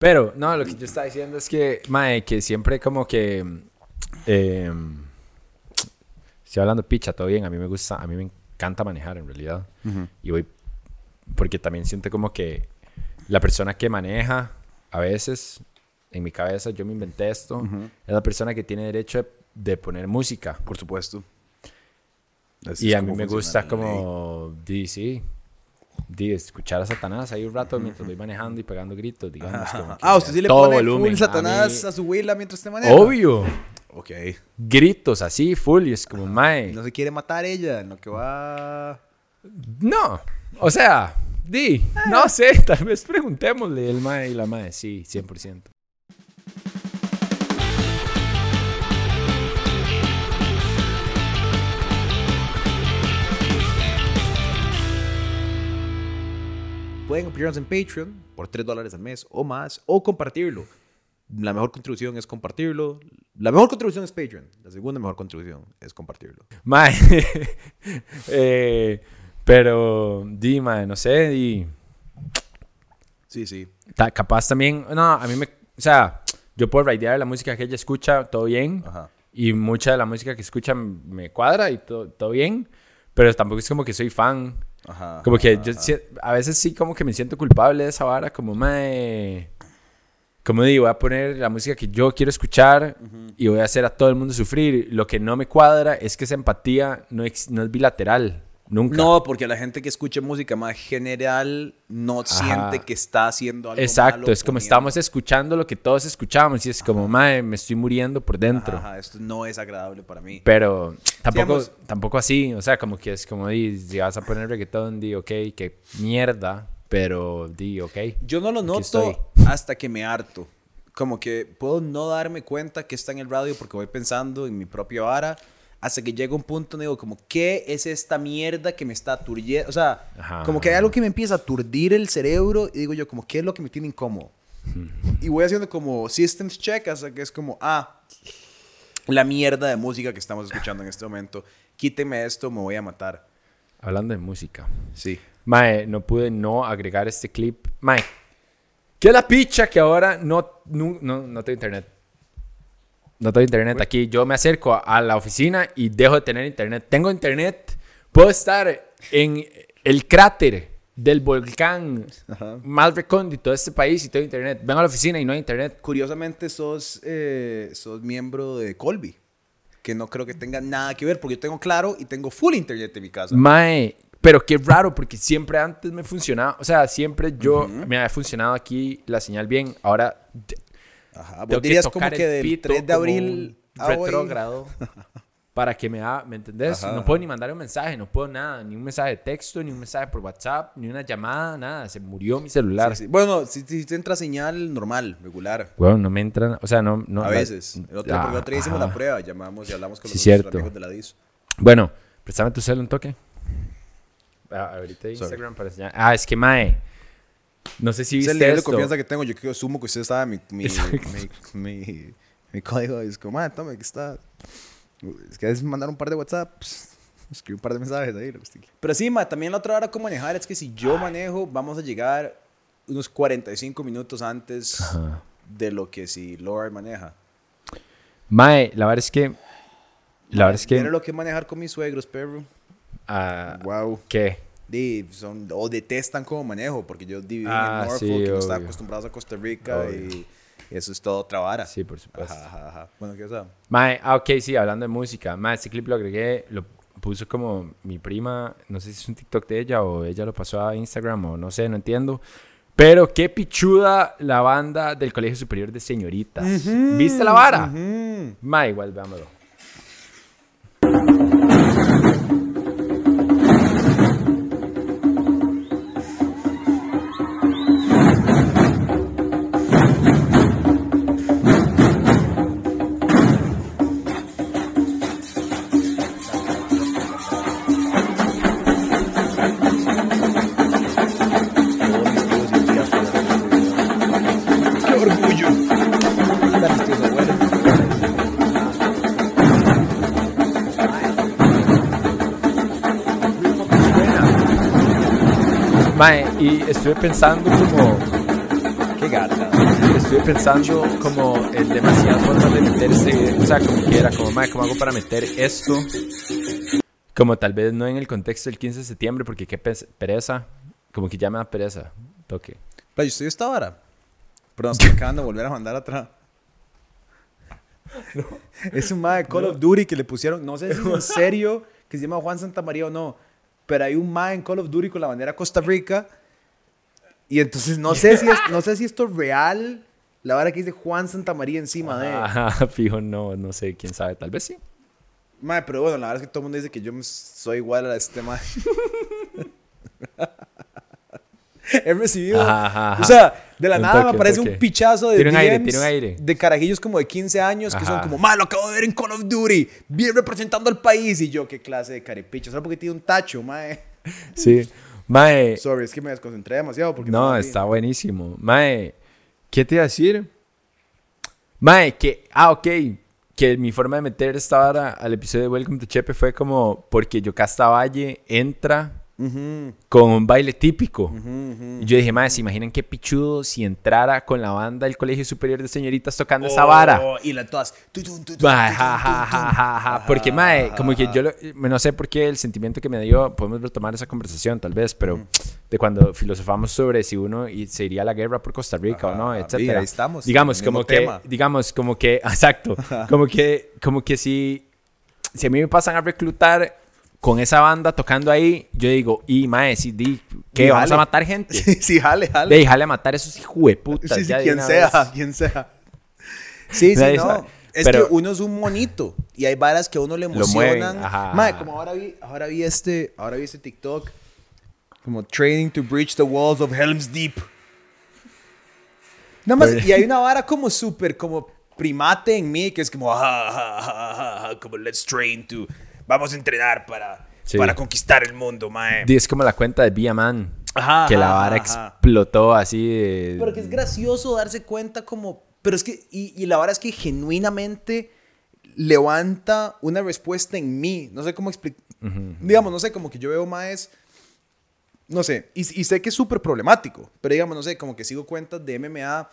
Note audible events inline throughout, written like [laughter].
Pero, no, lo que yo estaba diciendo es que, mae, que siempre como que... eh, estoy hablando picha, todo bien. A mí me gusta, a mí me encanta manejar en realidad. Y voy... Porque también siento como que la persona que maneja, a veces, en mi cabeza, yo me inventé esto, es la persona que tiene derecho de, de poner música. Por supuesto. Así Y a mí me gusta como, di, di, escuchar a Satanás ahí un rato mientras voy manejando y pegando gritos, digamos. como Ah, usted sí le pone volumen. full Satanás A su huila mientras usted maneja. Obvio. Ok. Gritos así, full, y es como, mae. No se quiere matar ella, en lo que va... No, o sea, di, no sé, [laughs] tal vez preguntémosle el mae y la mae, sí, 100%. Pueden apoyarnos en Patreon por 3 dólares al mes o más, o compartirlo. La mejor contribución es compartirlo. La mejor contribución es Patreon. La segunda mejor contribución es compartirlo. Mae, [laughs] eh, pero, di, mae, no sé, di, Sí, sí. ta- capaz también, no, a mí me, o sea, yo puedo raidear la música que ella escucha, todo bien, Ajá. y mucha de la música que escucha me cuadra y todo, todo bien, pero tampoco es como que soy fan. Ajá. Como que ajá, yo ajá. a veces sí como que me siento culpable de esa vara, como mae, como digo, voy a poner la música que yo quiero escuchar y voy a hacer a todo el mundo sufrir. Lo que no me cuadra es que esa empatía no, ex- no es bilateral, nunca. No, porque la gente que escucha música más general no siente que está haciendo algo Exacto, malo es como poniendo- estábamos escuchando lo que todos escuchábamos y es como, mae, me estoy muriendo por dentro. Ajá, esto no es agradable para mí. Pero tampoco, Digamos- tampoco así, o sea, como que es como, di, si vas a poner reggaetón, di, ok, qué mierda, pero di, ok. Yo no lo noto hasta que me harto. Como que puedo no darme cuenta que está en el radio porque voy pensando en mi propia vara. Hasta que llega un punto donde digo, como, ¿qué es esta mierda que me está aturdiendo? O sea, Ajá. como que hay algo que me empieza a aturdir el cerebro y digo yo, como, ¿qué es lo que me tiene incómodo? y voy haciendo como systems check hasta que es como, ah, la mierda de música que estamos escuchando en este momento. Quíteme esto, me voy a matar. Hablando de música. Sí. Mae, no pude no agregar este clip. Mae, ¿qué es la picha que ahora no, no, no, no tengo internet? No tengo internet aquí. Yo me acerco a, la oficina y dejo de tener internet. Tengo internet. Puedo estar en el cráter del volcán Ajá. más recóndito de este país y tengo internet. Vengo a la oficina y no hay internet. Curiosamente sos, eh, sos miembro de Colby, que no creo que tenga nada que ver, porque yo tengo claro y tengo full internet en mi casa. Mae, pero qué raro, porque siempre antes me funcionaba. O sea, siempre yo me había funcionado aquí la señal bien. Ahora Ajá, vos que dirías como que el del pito 3 de abril a retrógrado [laughs] para que me haga, ¿me entendés? Ajá, no puedo ni mandar un mensaje, no puedo nada, ni un mensaje de texto, ni un mensaje por WhatsApp, ni una llamada, nada. Se murió mi celular. Sí, sí. Bueno, si, si te entra señal normal, regular. Bueno, no me entran, o sea, no... no a la- veces. El otro, Ah, porque el otro día hicimos la prueba, llamamos y hablamos con Sí, los cierto. amigos de la DIS. Bueno, préstame tu cel un toque. Ah, ahorita Sorry. Instagram para enseñar. Ah, es que mae. No sé si Es viste el nivel de esto. confianza que tengo. Yo creo, asumo que usted sabe mi, mi, mi, mi, mi código. Y es como, ah, tome, aquí está. Es que es mandar un par de WhatsApp. pues, Escribe un par de mensajes ahí. que. Pero sí, ma, también la otra hora cómo manejar es que si yo manejo, vamos a llegar unos 45 minutos antes Ajá. de lo que si Lord maneja. Mae, la verdad es que. La verdad es que. Era lo que es manejar con mis suegros, perro. ah, Wow. ¿Qué? Di, son, o detestan cómo manejo, porque yo viví Ah, en Norfolk sí, y no estaba acostumbrado a Costa Rica y eso es todo otra vara. Sí, por supuesto. Ajá, ajá, ajá. Bueno, ¿qué pasa? Mae, ah, ok, sí, hablando de música. Mae, este clip lo agregué, lo puso como mi prima, no sé si es un TikTok de ella o ella lo pasó a Instagram o no sé, no entiendo. Pero qué pichuda la banda del Colegio Superior de Señoritas. ¿Viste la vara? Mae, igual, veámoslo. Y estuve pensando como, ¿Qué gata. Estuve pensando como en demasiadas formas de meterse, o sea, como que era como, madre, ¿cómo hago para meter esto? Como tal vez no en el contexto del 15 de septiembre, porque qué pe- pereza, como que ya me da pereza, toque. Pero yo estoy esta vara. Perdón, me acaban de volver a mandar atrás. Es un mae de Call of Duty que le pusieron, no sé si es en [laughs] serio, que se llama Juan Santamaría o no, pero hay un mae en Call of Duty con la bandera Costa Rica. Y entonces no sé si, es, no sé si esto es real, la vara que dice Juan Santamaría encima de... Ajá, [laughs] fijo, no, no sé, quién sabe, tal vez sí. Mae, pero bueno, la verdad es que todo el mundo dice que yo soy igual a este mae. [laughs] He recibido. Ajá, ajá, ajá. O sea, de la Un nada toque, me aparece un, pichazo de Tiene un aire, tiene un aire. de carajillos como de 15 años que son como, mae, lo acabo de ver en Call of Duty, bien representando al país. Y yo, qué clase de carepicho. Solo porque tiene un tacho, mae. Sí. [laughs] Mae, Sorry, es que me desconcentré demasiado. Porque no, está buenísimo. Mae, ¿qué te iba a decir? Mae, que, ah, ok, que mi forma de meter esta vara al episodio de Welcome to Chepe fue como porque Yocasta Valle entra Con un baile típico. ujú, ujú. Y yo dije, mae, ¿se imaginan qué pichudo si entrara con la banda del Colegio Superior de Señoritas tocando esa vara? Oh, Y la todas. Porque, mae, Ajá, como que yo lo- no sé por qué el sentimiento que me dio, podemos retomar esa conversación tal vez, pero de cuando filosofamos sobre si uno se iría a la guerra por Costa Rica o no, etcétera. ahí estamos, Digamos, como que, tema. digamos, como que, [laughs] exacto, como que, como que si, si a mí me pasan a reclutar con esa banda tocando ahí, yo digo, y mae, si di, ¿qué? Y ¿Vamos jale. a matar gente? [laughs] Sí, sí, jale, jale. Ve, jale a matar esos hijueputas. Sí, sí, de quien sea, vez. [laughs] quien sea. Sí, sí, no. Es Pero- que uno es un monito y hay varas que a uno le emocionan. mueven, Mae, como ahora vi, ahora vi este, ahora vi este TikTok como training to breach the walls of Helm's Deep. Nada más, Pero- y hay una vara como súper como primate en mí que es como ajá, ajá, ajá, como let's train to vamos a entrenar para Sí. para conquistar el mundo, mae. Es como la cuenta de Via Man. Ajá, que la vara ajá. explotó así de... Pero que es gracioso darse cuenta como... Pero es que... Y, y la verdad es que genuinamente levanta una respuesta en mí. No sé cómo explicar... Digamos, no sé, como que yo veo más... No sé, y, y sé que es súper problemático, pero digamos, no sé, como que sigo cuentas de MMA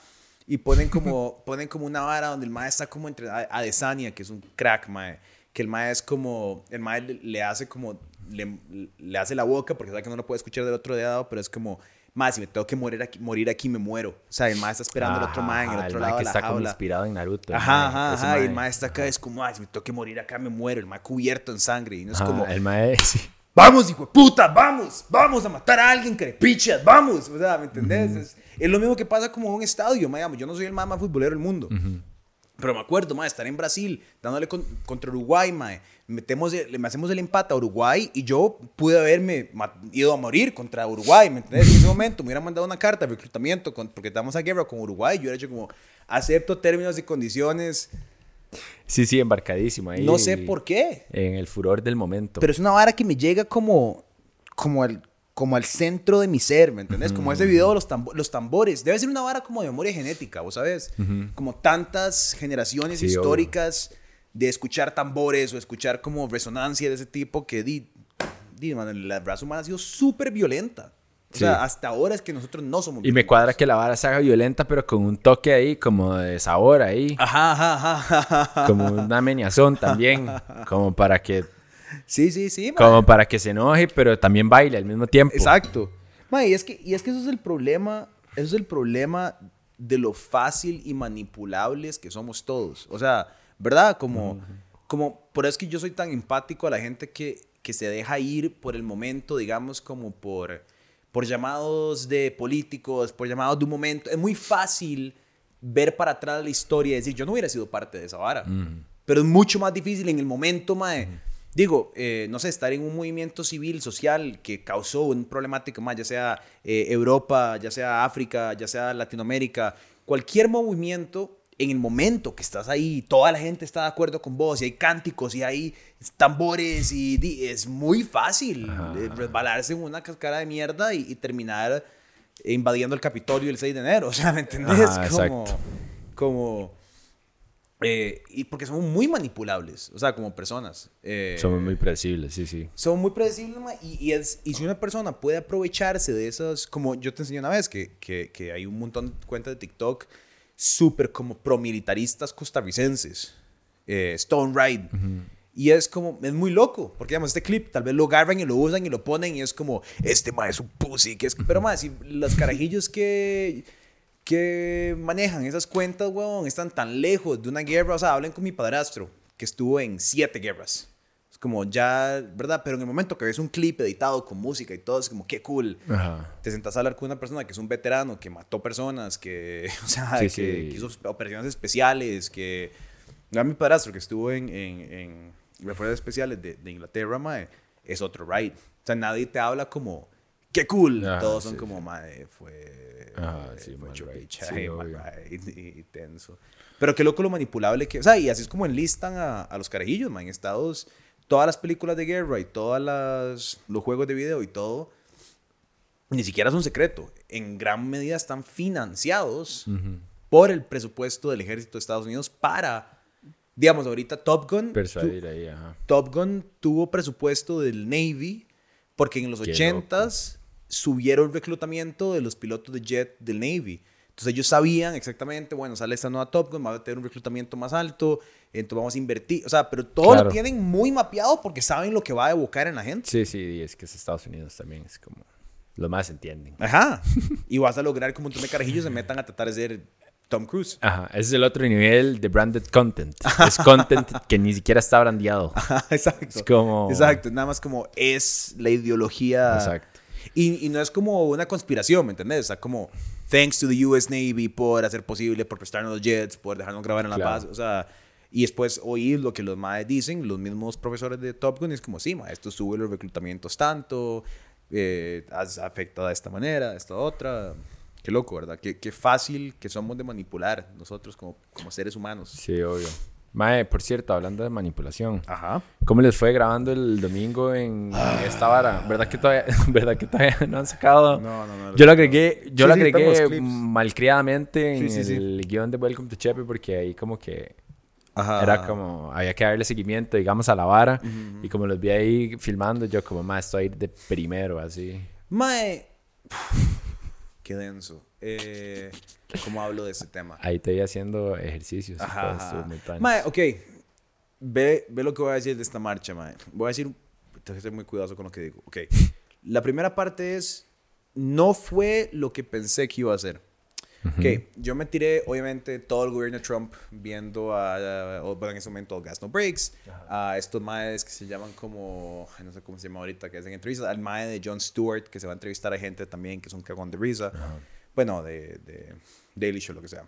y ponen como, [laughs] ponen como una vara donde el mae está como entre a- Adesanya, que es un crack, mae, que el mae es como, el mae le, hace como, le, le hace la boca porque sabe que no lo puede escuchar del otro lado, pero es como, mae, si me tengo que morir aquí, morir aquí me muero. O sea, el mae está esperando al otro mae en el Ajá, otro mae lado que de la está como jaula. inspirado en Naruto. Ajá, mae, ajá, ajá. Y el mae. mae está acá, es como, ay, si me tengo que morir acá me muero. El mae cubierto en sangre. Y no es Ajá, como, El mae, [laughs] sí. Vamos, hijo de puta, vamos, vamos a matar a alguien, carepichas, vamos. O sea, ¿me entendés? es, es lo mismo que pasa como en un estadio, ma, digamos, Yo no soy el más, más futbolero del mundo. Pero me acuerdo, ma, estar en Brasil, dándole con- contra Uruguay, ma. Metemos, el- le hacemos el empate a Uruguay y yo pude haberme ido a morir contra Uruguay, ¿me entendés? En ese momento me hubieran mandado una carta de reclutamiento con- porque estamos a guerra con Uruguay. Yo hubiera hecho como, acepto términos y condiciones. Sí, sí, embarcadísimo ahí. No sé por qué. En el furor del momento. Pero es una vara que me llega como, como, al, como al centro de mi ser, ¿me entendés? Como ese video de los, tambo- los tambores. Debe ser una vara como de memoria genética, ¿vos sabes? Como tantas generaciones Sí, obvio. históricas de escuchar tambores o escuchar como resonancia de ese tipo que, di, di, man, la raza humana ha sido súper violenta. O Sí. sea, hasta ahora es que nosotros no somos Y me cuadra que la vara se haga violenta, pero con un toque ahí como de sabor ahí. Ajá, ajá, ajá, ajá, ajá. Como una meñazón también. Como para que, Sí, sí, sí. man. como para que se enoje, pero también baile al mismo tiempo. Exacto. Ma, y, es que, y es que eso es el problema, eso es el problema de lo fácil y manipulables que somos todos. O sea, ¿verdad? Como, como por eso es que yo soy tan empático a la gente que, que se deja ir por el momento, digamos, como por, por llamados de políticos, por llamados de un momento. Es muy fácil ver para atrás la historia y decir, yo no hubiera sido parte de esa vara. Pero es mucho más difícil en el momento, mae. Digo, eh, no sé, estar en un movimiento civil, social, que causó un problemático más, ya sea eh, Europa, ya sea África, ya sea Latinoamérica, cualquier movimiento, en el momento que estás ahí, toda la gente está de acuerdo con vos, y hay cánticos, y hay tambores, y di- es muy fácil eh, resbalarse en una cascara de mierda y, y terminar invadiendo el Capitolio el 6 de enero. [laughs] O sea, ¿me entendés? Ajá, como, como Eh, y porque somos muy manipulables, o sea, como personas. Eh, Somos muy predecibles, sí, sí. Son muy predecibles, ma, y, y, es, y si una persona puede aprovecharse de esas, como yo te enseñé una vez, que, que, que hay un montón de cuentas de TikTok súper como promilitaristas costarricenses, eh, Stone Ride. Y es como, es muy loco, porque digamos, este clip tal vez lo agarran y lo usan y lo ponen y es como, este ma es un pussy, que es, pero más, si los carajillos que, que manejan esas cuentas, weón, están tan lejos de una guerra, o sea, hablen con mi padrastro, que estuvo en siete guerras. Es como ya, ¿verdad? Pero en el momento que ves un clip editado con música y todo, es como, qué cool. Ajá. Te sentas a hablar con una persona que es un veterano, que mató personas, que, [laughs] o sea, Sí, que, sí. que hizo operaciones especiales, que... A mi padrastro que estuvo en, en, en las fuerzas especiales de, de Inglaterra, mae, es otro ride. O sea, nadie te habla como, qué cool. Ajá, Todos son sí, como, sí. mae, fue... Eh, sí, fue chay, Sí, ride, [laughs] y, tenso. Pero qué loco lo manipulable que... O sea, y así es como enlistan a, a los carajillos, man. En Estados... Todas las películas de guerra y todas las... Los juegos de video y todo... Ni siquiera es un secreto. En gran medida están financiados por el presupuesto del ejército de Estados Unidos para... Digamos, ahorita Top Gun... tu- Persuadir ahí, ajá. Top Gun tuvo presupuesto del Navy porque en los Qué 80s subieron el reclutamiento de los pilotos de jet del Navy. Entonces ellos sabían exactamente, bueno, sale esta nueva Top Gun, va a tener un reclutamiento más alto, entonces vamos a invertir. O sea, pero todo Claro. lo tienen muy mapeado porque saben lo que va a evocar en la gente. Sí, sí, y es que es Estados Unidos también, es como... Los más entienden. Ajá. y vas a lograr que un montón de carajillos se metan a tratar de ser Tom Cruise. Ajá, ese es el otro nivel de branded content. Es content que ni siquiera está brandeado. [laughs] Ajá, exacto. Es como... Exacto, nada más como es la ideología. Exacto. Y, y no es como una conspiración, ¿me entendés? O sea, como, thanks to the US Navy por hacer posible, por prestarnos los jets, por dejarnos grabar en la Claro. paz. O sea, y después oír lo que los maes dicen, los mismos profesores de Top Gun, es como, sí, ma, esto sube los reclutamientos tanto, eh, has- afecta de esta manera, de esta otra. Qué loco, ¿verdad? Qué, qué fácil que somos de manipular nosotros como, como seres humanos. Sí, obvio. Mae, por cierto, hablando de manipulación. Ajá. ¿Cómo les fue grabando el domingo en esta vara? ¿Verdad que todavía, [laughs] ¿verdad que todavía no han sacado? No, no, no. Yo lo agregué, yo Sí, lo sí, agregué clips. malcriadamente en Sí, sí, sí. el guion de Welcome to Chepe porque ahí como que Ajá. era como, había que darle seguimiento, digamos, a la vara. Y como los vi ahí filmando, yo como, más estoy de primero, así. Mae. Qué denso. Eh, ¿Cómo hablo de ese tema? Ahí te haciendo ejercicios. Ajá, ajá. Mae, ok. Ve, ve lo que voy a decir de esta marcha, mae. Voy a decir. Tengo que ser muy cuidadoso con lo que digo. Ok. La primera parte es. No fue lo que pensé que iba a ser. Ok, yo me tiré, obviamente, todo el gobierno de Trump viendo a, a- bueno, en ese momento, Gas No Breaks, a estos maes que se llaman como, no sé cómo se llama ahorita, que hacen entrevistas, al mae de Jon Stewart, que se va a entrevistar a gente también que es un cagón de risa, bueno, de, de Daily Show, lo que sea.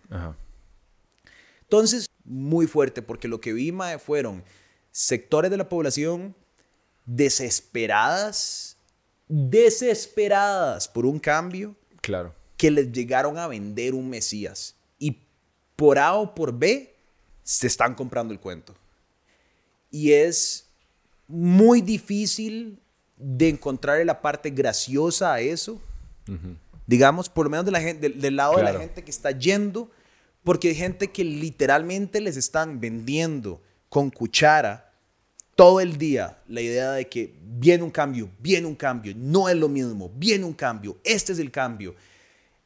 Entonces, muy fuerte, porque lo que vi, mae, fueron sectores de la población desesperadas, desesperadas por un cambio Claro. Que les llegaron a vender un Mesías. Y por A o por B, se están comprando el cuento. Y es muy difícil de encontrar la parte graciosa a eso. Digamos, por lo menos de la gente, del, del lado de la gente que está yendo, porque hay gente que literalmente les están vendiendo con cuchara todo el día la idea de que viene un cambio, viene un cambio, no es lo mismo, viene un cambio, este es el cambio.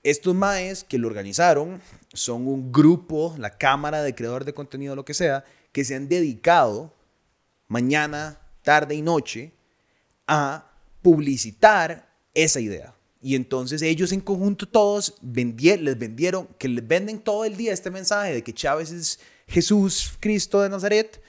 Estos maes que lo organizaron son un grupo, la Cámara de Creadores de Contenido, lo que sea, que se han dedicado mañana, tarde y noche a publicitar esa idea. Y entonces ellos en conjunto todos les vendieron, que les venden todo el día este mensaje de que Chávez es Jesús Cristo de Nazaret.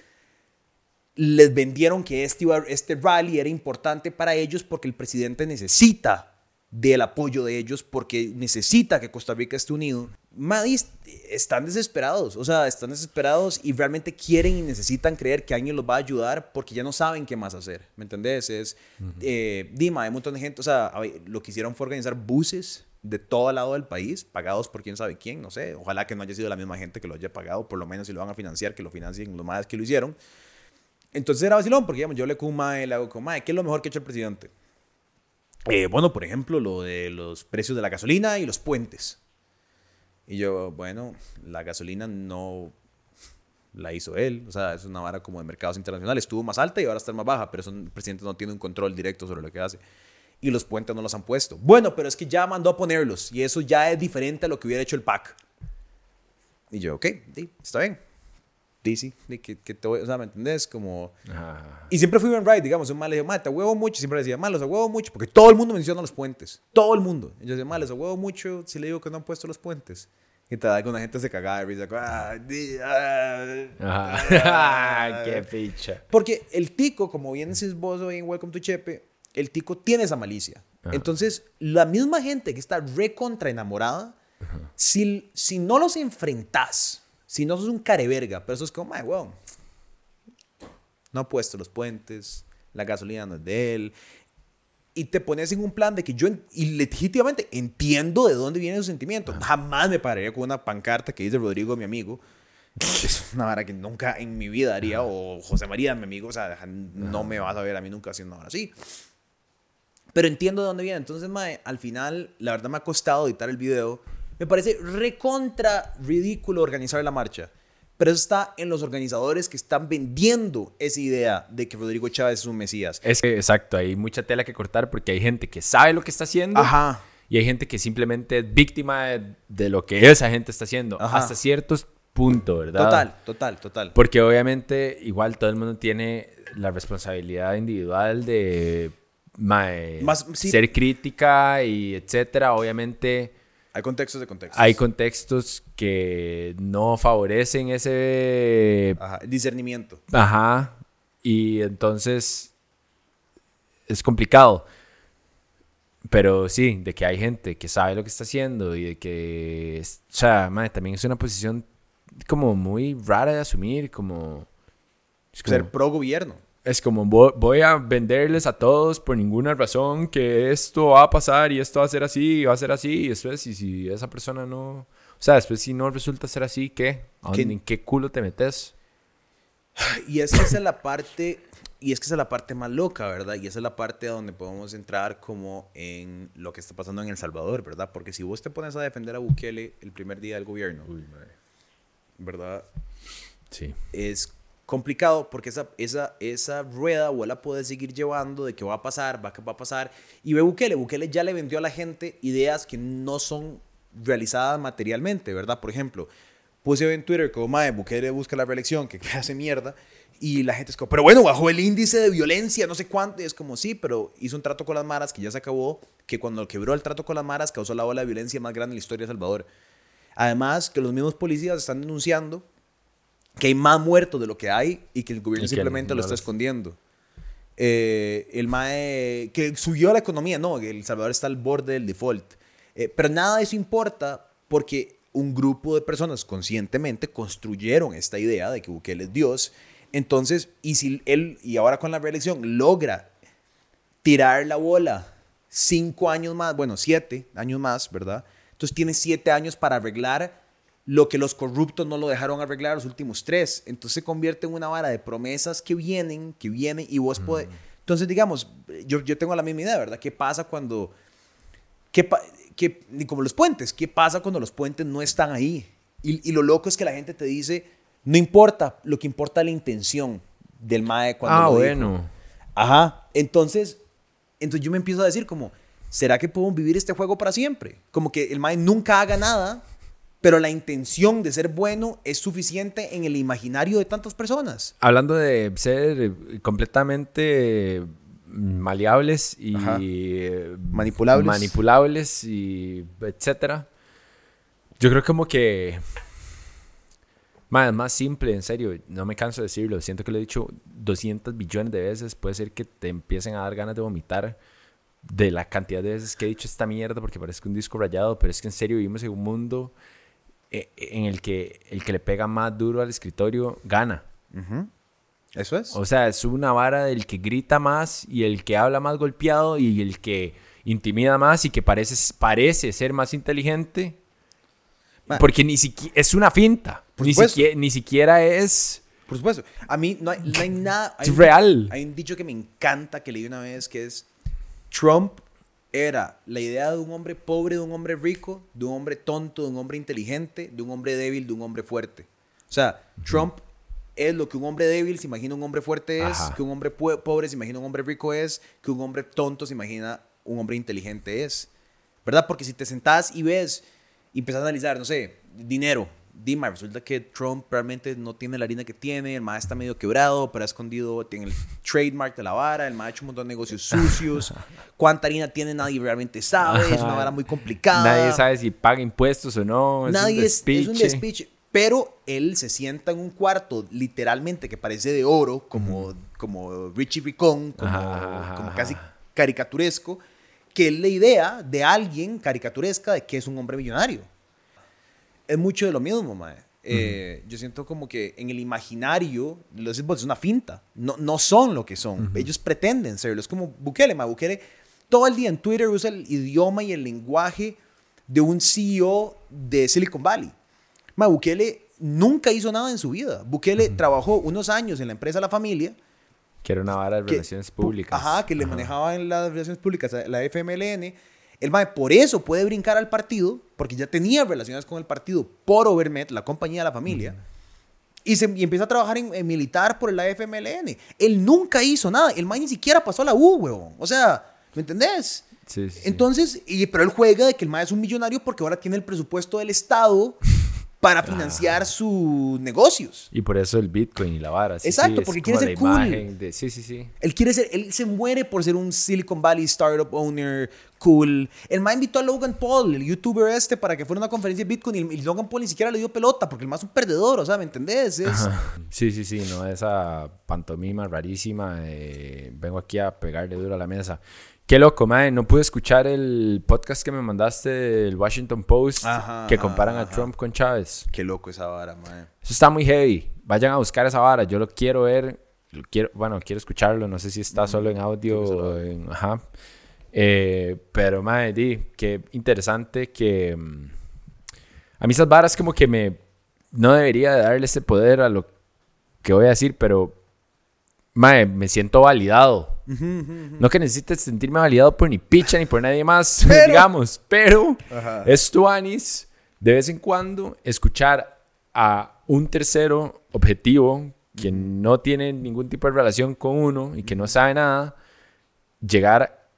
Les vendieron que este, este rally era importante para ellos porque el presidente necesita del apoyo de ellos porque necesita que Costa Rica esté unido. Madis están desesperados, o sea, están desesperados y realmente quieren y necesitan creer que alguien los va a ayudar porque ya no saben qué más hacer, ¿me entendés? Es, eh, Dima, hay un montón de gente, o sea, lo que hicieron fue organizar buses de todo lado del país, pagados por quién sabe quién, no sé, ojalá que no haya sido la misma gente que lo haya pagado, por lo menos si lo van a financiar, que lo financien los más que lo hicieron. Entonces era vacilón, porque digamos, yo le con un mae, le hago con mae, ¿qué es lo mejor que ha hecho el presidente? Eh, bueno, por ejemplo, lo de los precios de la gasolina y los puentes. Y yo, bueno, la gasolina no, la hizo él. O sea, es una vara como de mercados internacionales. Estuvo más alta y ahora está más baja, pero el presidente no tiene un control directo sobre lo que hace. Y los puentes no los han puesto. Bueno, pero es que ya mandó a ponerlos y eso ya es diferente a lo que hubiera hecho el PAC. Y yo, ok, está bien. DC, que, que te voy, o sea, ¿me entendés? Como... Y siempre fui Ben right, digamos, un mal le dijo, te huevo mucho, siempre le decía, malos, a huevo mucho, porque todo el mundo menciona los puentes, todo el mundo. Y yo decía, malos, a huevo mucho, si le digo que no han puesto los puentes. Y te da que una gente se cagaba de risa, ah, [laughs] ah, qué picha. Porque el tico, como bien decís vos hoy en Welcome to Chepe, el tico tiene esa malicia. Entonces, la misma gente que está recontra enamorada, si, si no los enfrentas, si no sos un careverga, pero eso es como, ay, wow, no ha puesto los puentes, la gasolina no es de él, y te pones en un plan de que yo, y legítimamente entiendo de dónde viene su sentimiento. Jamás me pararía con una pancarta que dice Rodrigo, mi amigo. Es una vara que nunca en mi vida haría, o José María, mi amigo, o sea, no me vas a ver a mí nunca haciendo nada así. Pero entiendo de dónde viene. Entonces, mae, al final, la verdad me ha costado editar el video me parece recontra ridículo organizar la marcha. Pero eso está en los organizadores que están vendiendo esa idea de que Rodrigo Chávez es un mesías. Es que, exacto, hay mucha tela que cortar porque hay gente que sabe lo que está haciendo. Ajá. Y hay gente que simplemente es víctima de, lo que esa gente está haciendo. Hasta ciertos puntos, ¿verdad? Total, total, total. Porque obviamente igual todo el mundo tiene la responsabilidad individual de ser crítica y etcétera. Obviamente hay contextos de contextos. Hay contextos que no favorecen ese... discernimiento. Ajá. Y entonces es complicado. Pero sí, de que hay gente que sabe lo que está haciendo y de que... o sea, también es una posición como muy rara de asumir, como... Ser pro gobierno es como voy a venderles a todos por ninguna razón que esto va a pasar y esto va a ser así y va a ser así y después y si esa persona no, o sea, después si no resulta ser así, ¿qué? ¿En qué culo te metes? [sighs] Y es que esa es la parte y es que esa es la parte más loca, ¿verdad? Y esa es la parte donde podemos entrar como en lo que está pasando en El Salvador, ¿verdad? Porque si vos te pones a defender a Bukele el primer día del gobierno, ¿verdad? Sí. Es complicado porque esa, esa, esa rueda o la puede seguir llevando de que va a pasar, va, va a pasar. Y ve Bukele, Bukele ya le vendió a la gente ideas que no son realizadas materialmente, ¿verdad? Por ejemplo, puse en Twitter como, mae, Bukele busca la reelección, que [laughs] hace mierda. Y la gente es como, pero bueno, bajó el índice de violencia, no sé cuánto. Y es como, sí, pero hizo un trato con las maras que ya se acabó, que cuando quebró el trato con las maras causó la ola de violencia más grande en la historia de Salvador. Además, que los mismos policías están denunciando que hay más muertos de lo que hay y que el gobierno simplemente lo está escondiendo. Eh, el MAE, que subió la economía, no, El Salvador está al borde del default. Eh, pero nada de eso importa porque un grupo de personas conscientemente construyeron esta idea de que Bukele es Dios. Entonces, y si él, y ahora con la reelección, logra tirar la bola cinco años más, bueno, siete años más, ¿verdad? Entonces tiene siete años para arreglar lo que los corruptos no lo dejaron arreglar los últimos tres. Entonces se convierte en una vara de promesas que vienen, que vienen y vos podés... Entonces, digamos, yo, yo tengo la misma idea, ¿verdad? ¿Qué pasa cuando... Qué, qué, como los puentes, ¿qué pasa cuando los puentes no están ahí? Y, y, lo loco es que la gente te dice, no importa, lo que importa es la intención del MAE cuando... Ah, bueno. Ajá. Entonces, entonces yo me empiezo a decir como, ¿será que podemos vivir este juego para siempre? Como que el MAE nunca haga nada pero la intención de ser bueno es suficiente en el imaginario de tantas personas. Hablando de ser completamente maleables y manipulables. manipulables y etcétera. Yo creo como que más, más simple, en serio, no me canso de decirlo, siento que lo he dicho 200 billones de veces, puede ser que te empiecen a dar ganas de vomitar de la cantidad de veces que he dicho esta mierda porque parece un disco rayado, pero es que en serio vivimos en un mundo eh, en el que el que le pega más duro al escritorio gana. Eso es. O sea, es una vara del que grita más y el que habla más golpeado y el que intimida más y que parece, parece ser más inteligente. Porque ni siquiera es una finta. Ni siquiera, ni siquiera, es. Por supuesto. A mí no hay, nada. es real. Hay un dicho que me encanta que leí una vez que es: Trump era la idea de un hombre pobre, de un hombre rico, de un hombre tonto, de un hombre inteligente, de un hombre débil, de un hombre fuerte. O sea, Trump es lo que un hombre débil se imagina un hombre fuerte es, Ajá. que un hombre pobre se imagina un hombre rico es, que un hombre tonto se imagina un hombre inteligente es. ¿Verdad? Porque si te sentás y ves y empiezas a analizar, no sé, dinero. Dima, resulta que Trump realmente no tiene la harina que tiene, el MAE está medio quebrado, pero ha escondido, tiene el trademark de la vara, el MAE ha hecho un montón de negocios [laughs] sucios. ¿Cuánta harina tiene? Nadie realmente sabe, es una vara muy complicada. Nadie sabe si paga impuestos o no. Nadie es es, un es un despiche. despiche. Pero él se sienta en un cuarto, literalmente, que parece de oro, como, como Richie Ricón, como, como casi caricaturesco, que es la idea de alguien caricaturesca de que es un hombre millonario. Es mucho de lo mismo, mae. Eh, Yo siento como que en el imaginario, los Xbox es una finta. No, no son lo que son. Ellos pretenden serlo. Es como Bukele, mae. Bukele todo el día en Twitter usa el idioma y el lenguaje de un CEO de Silicon Valley. Ma, Bukele nunca hizo nada en su vida. Bukele trabajó unos años en la empresa La Familia. Que era una vara de que- relaciones públicas. Ajá, que le manejaba en las relaciones públicas la FMLN. El mae por eso puede brincar al partido, porque ya tenía relaciones con el partido por Overmet, la compañía de la familia. Y, se, y empieza a trabajar en, en militar por la FMLN. Él nunca hizo nada. El mae ni siquiera pasó a la U, weón. O sea, ¿me entendés? Sí. Entonces, y, pero él juega de que el mae es un millonario porque ahora tiene el presupuesto del Estado para financiar sus negocios. Y por eso el Bitcoin y la vara. sí, Exacto, sí, porque quiere ser cool. de- Sí, sí, sí. Él quiere ser, él se muere por ser un Silicon Valley startup owner cool. El mae invitó a Logan Paul, el youtuber este, para que fuera a una conferencia de Bitcoin y, y Logan Paul ni siquiera le dio pelota porque el mae es un perdedor, o sea, ¿me entendés? Es, Sí, sí, sí, no, esa pantomima rarísima. vengo aquí a pegarle duro a la mesa. Qué loco, mae. No pude escuchar el podcast que me mandaste del Washington Post Ajá, que ajá, comparan a ajá. Trump con Chávez. Qué loco esa vara, mae. Eso está muy heavy. Vayan a buscar esa vara. Yo lo quiero ver. Lo quiero, bueno, quiero escucharlo. No sé si está solo en audio o en. Ajá. Eh, pero, madre, di, qué interesante que. mm, A mí esas varas como que me. No debería de darle ese poder a lo que voy a decir, pero. Madre, me siento validado. No que necesites sentirme validado por ni picha ni por nadie más, [laughs] Pero- digamos. Pero Ajá. es tu anis de vez en cuando escuchar a un tercero objetivo que no tiene ningún tipo de relación con uno y que no sabe nada, llegar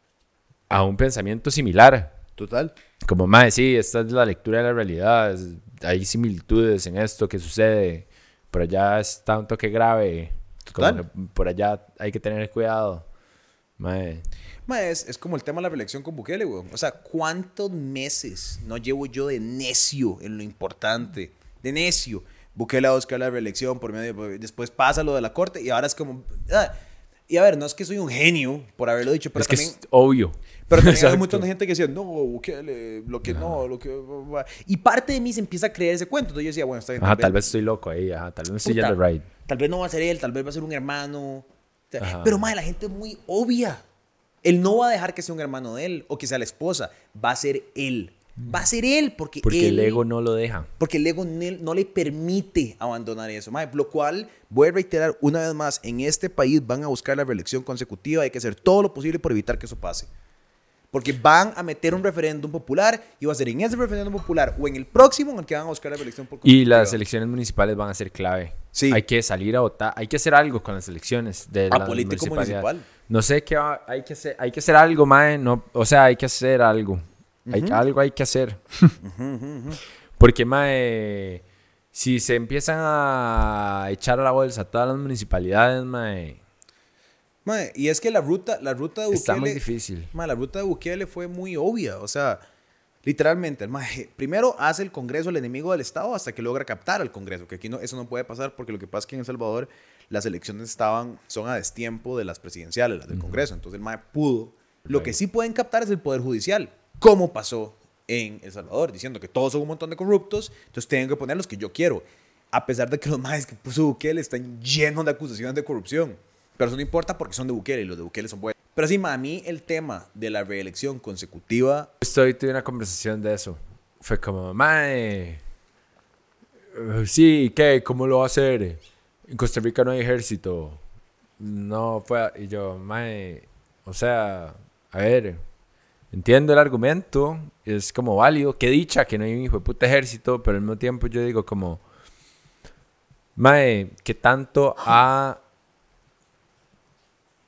a un pensamiento similar. Total. Como, más sí, esta es la lectura de la realidad, es- hay similitudes en esto que sucede, por allá está un toque grave, como que por allá hay que tener cuidado. Mae, Mae, es, es como el tema de la reelección con Bukele, weón. O sea, ¿cuántos meses no llevo yo de necio en lo importante? De necio. Bukele a buscar la reelección por medio de- Después pasa lo de la corte y ahora es como... ah, y a ver, no es que soy un genio por haberlo dicho, pero es que también... es obvio. Pero también [laughs] hay Exacto. montón de gente que decía, no, Bukele, lo que no, lo que... Y parte de mí se empieza a creer ese cuento. Entonces yo decía, bueno, está bien. Ajá, tal vez estoy loco ahí, ajá, tal vez estoy yendo right. Tal vez no va a ser él, tal vez va a ser un hermano. Ajá. Pero, madre, la gente es muy obvia. Él no va a dejar que sea un hermano de él o que sea la esposa. Va a ser él. Va a ser él porque, Porque él- el ego no lo deja. Porque el ego no le permite abandonar eso. Mae, lo cual, voy a reiterar una vez más, en este país van a buscar la reelección consecutiva. Hay que hacer todo lo posible por evitar que eso pase. Porque van a meter un referéndum popular y va a ser en ese referéndum popular o en el próximo en el que van a buscar la reelección por Y las elecciones municipales van a ser clave. Sí. Hay que salir a votar, hay que hacer algo con las elecciones de A la político municipal. No sé qué va- hay que hacer, hay que hacer algo, mae, no, o sea, hay que hacer algo. Hay- algo hay que hacer. [laughs] Porque mae, si se empiezan a echar a la bolsa todas las municipalidades, mae, Y es que la ruta, la ruta de Bukele... está muy difícil. La ruta de Bukele fue muy obvia. O sea, literalmente, el mae, primero hace el Congreso el enemigo del Estado hasta que logra captar al Congreso. Que aquí no, eso no puede pasar porque lo que pasa es que en El Salvador las elecciones estaban, son a destiempo de las presidenciales, las del Congreso. Entonces el mae pudo. Lo que sí pueden captar es el Poder Judicial. Como pasó en El Salvador, diciendo que todos son un montón de corruptos, entonces tienen que poner los que yo quiero. A pesar de que los [laughs] maes que puso Bukele están llenos de acusaciones de corrupción. Pero eso no importa porque son de Bukele y los de Bukele son buenos. Pero sí, a mí el tema de la reelección consecutiva. Estoy tuve una conversación de eso. Fue como, mae, eh, sí, ¿qué? ¿Cómo lo va a hacer? En Costa Rica no hay ejército. No fue. a-". Y yo, mae, o sea, a ver, entiendo el argumento, es como válido. Qué dicha que no hay un hijo de puta ejército, pero al mismo tiempo yo digo, como, Mae, ¿qué tanto ha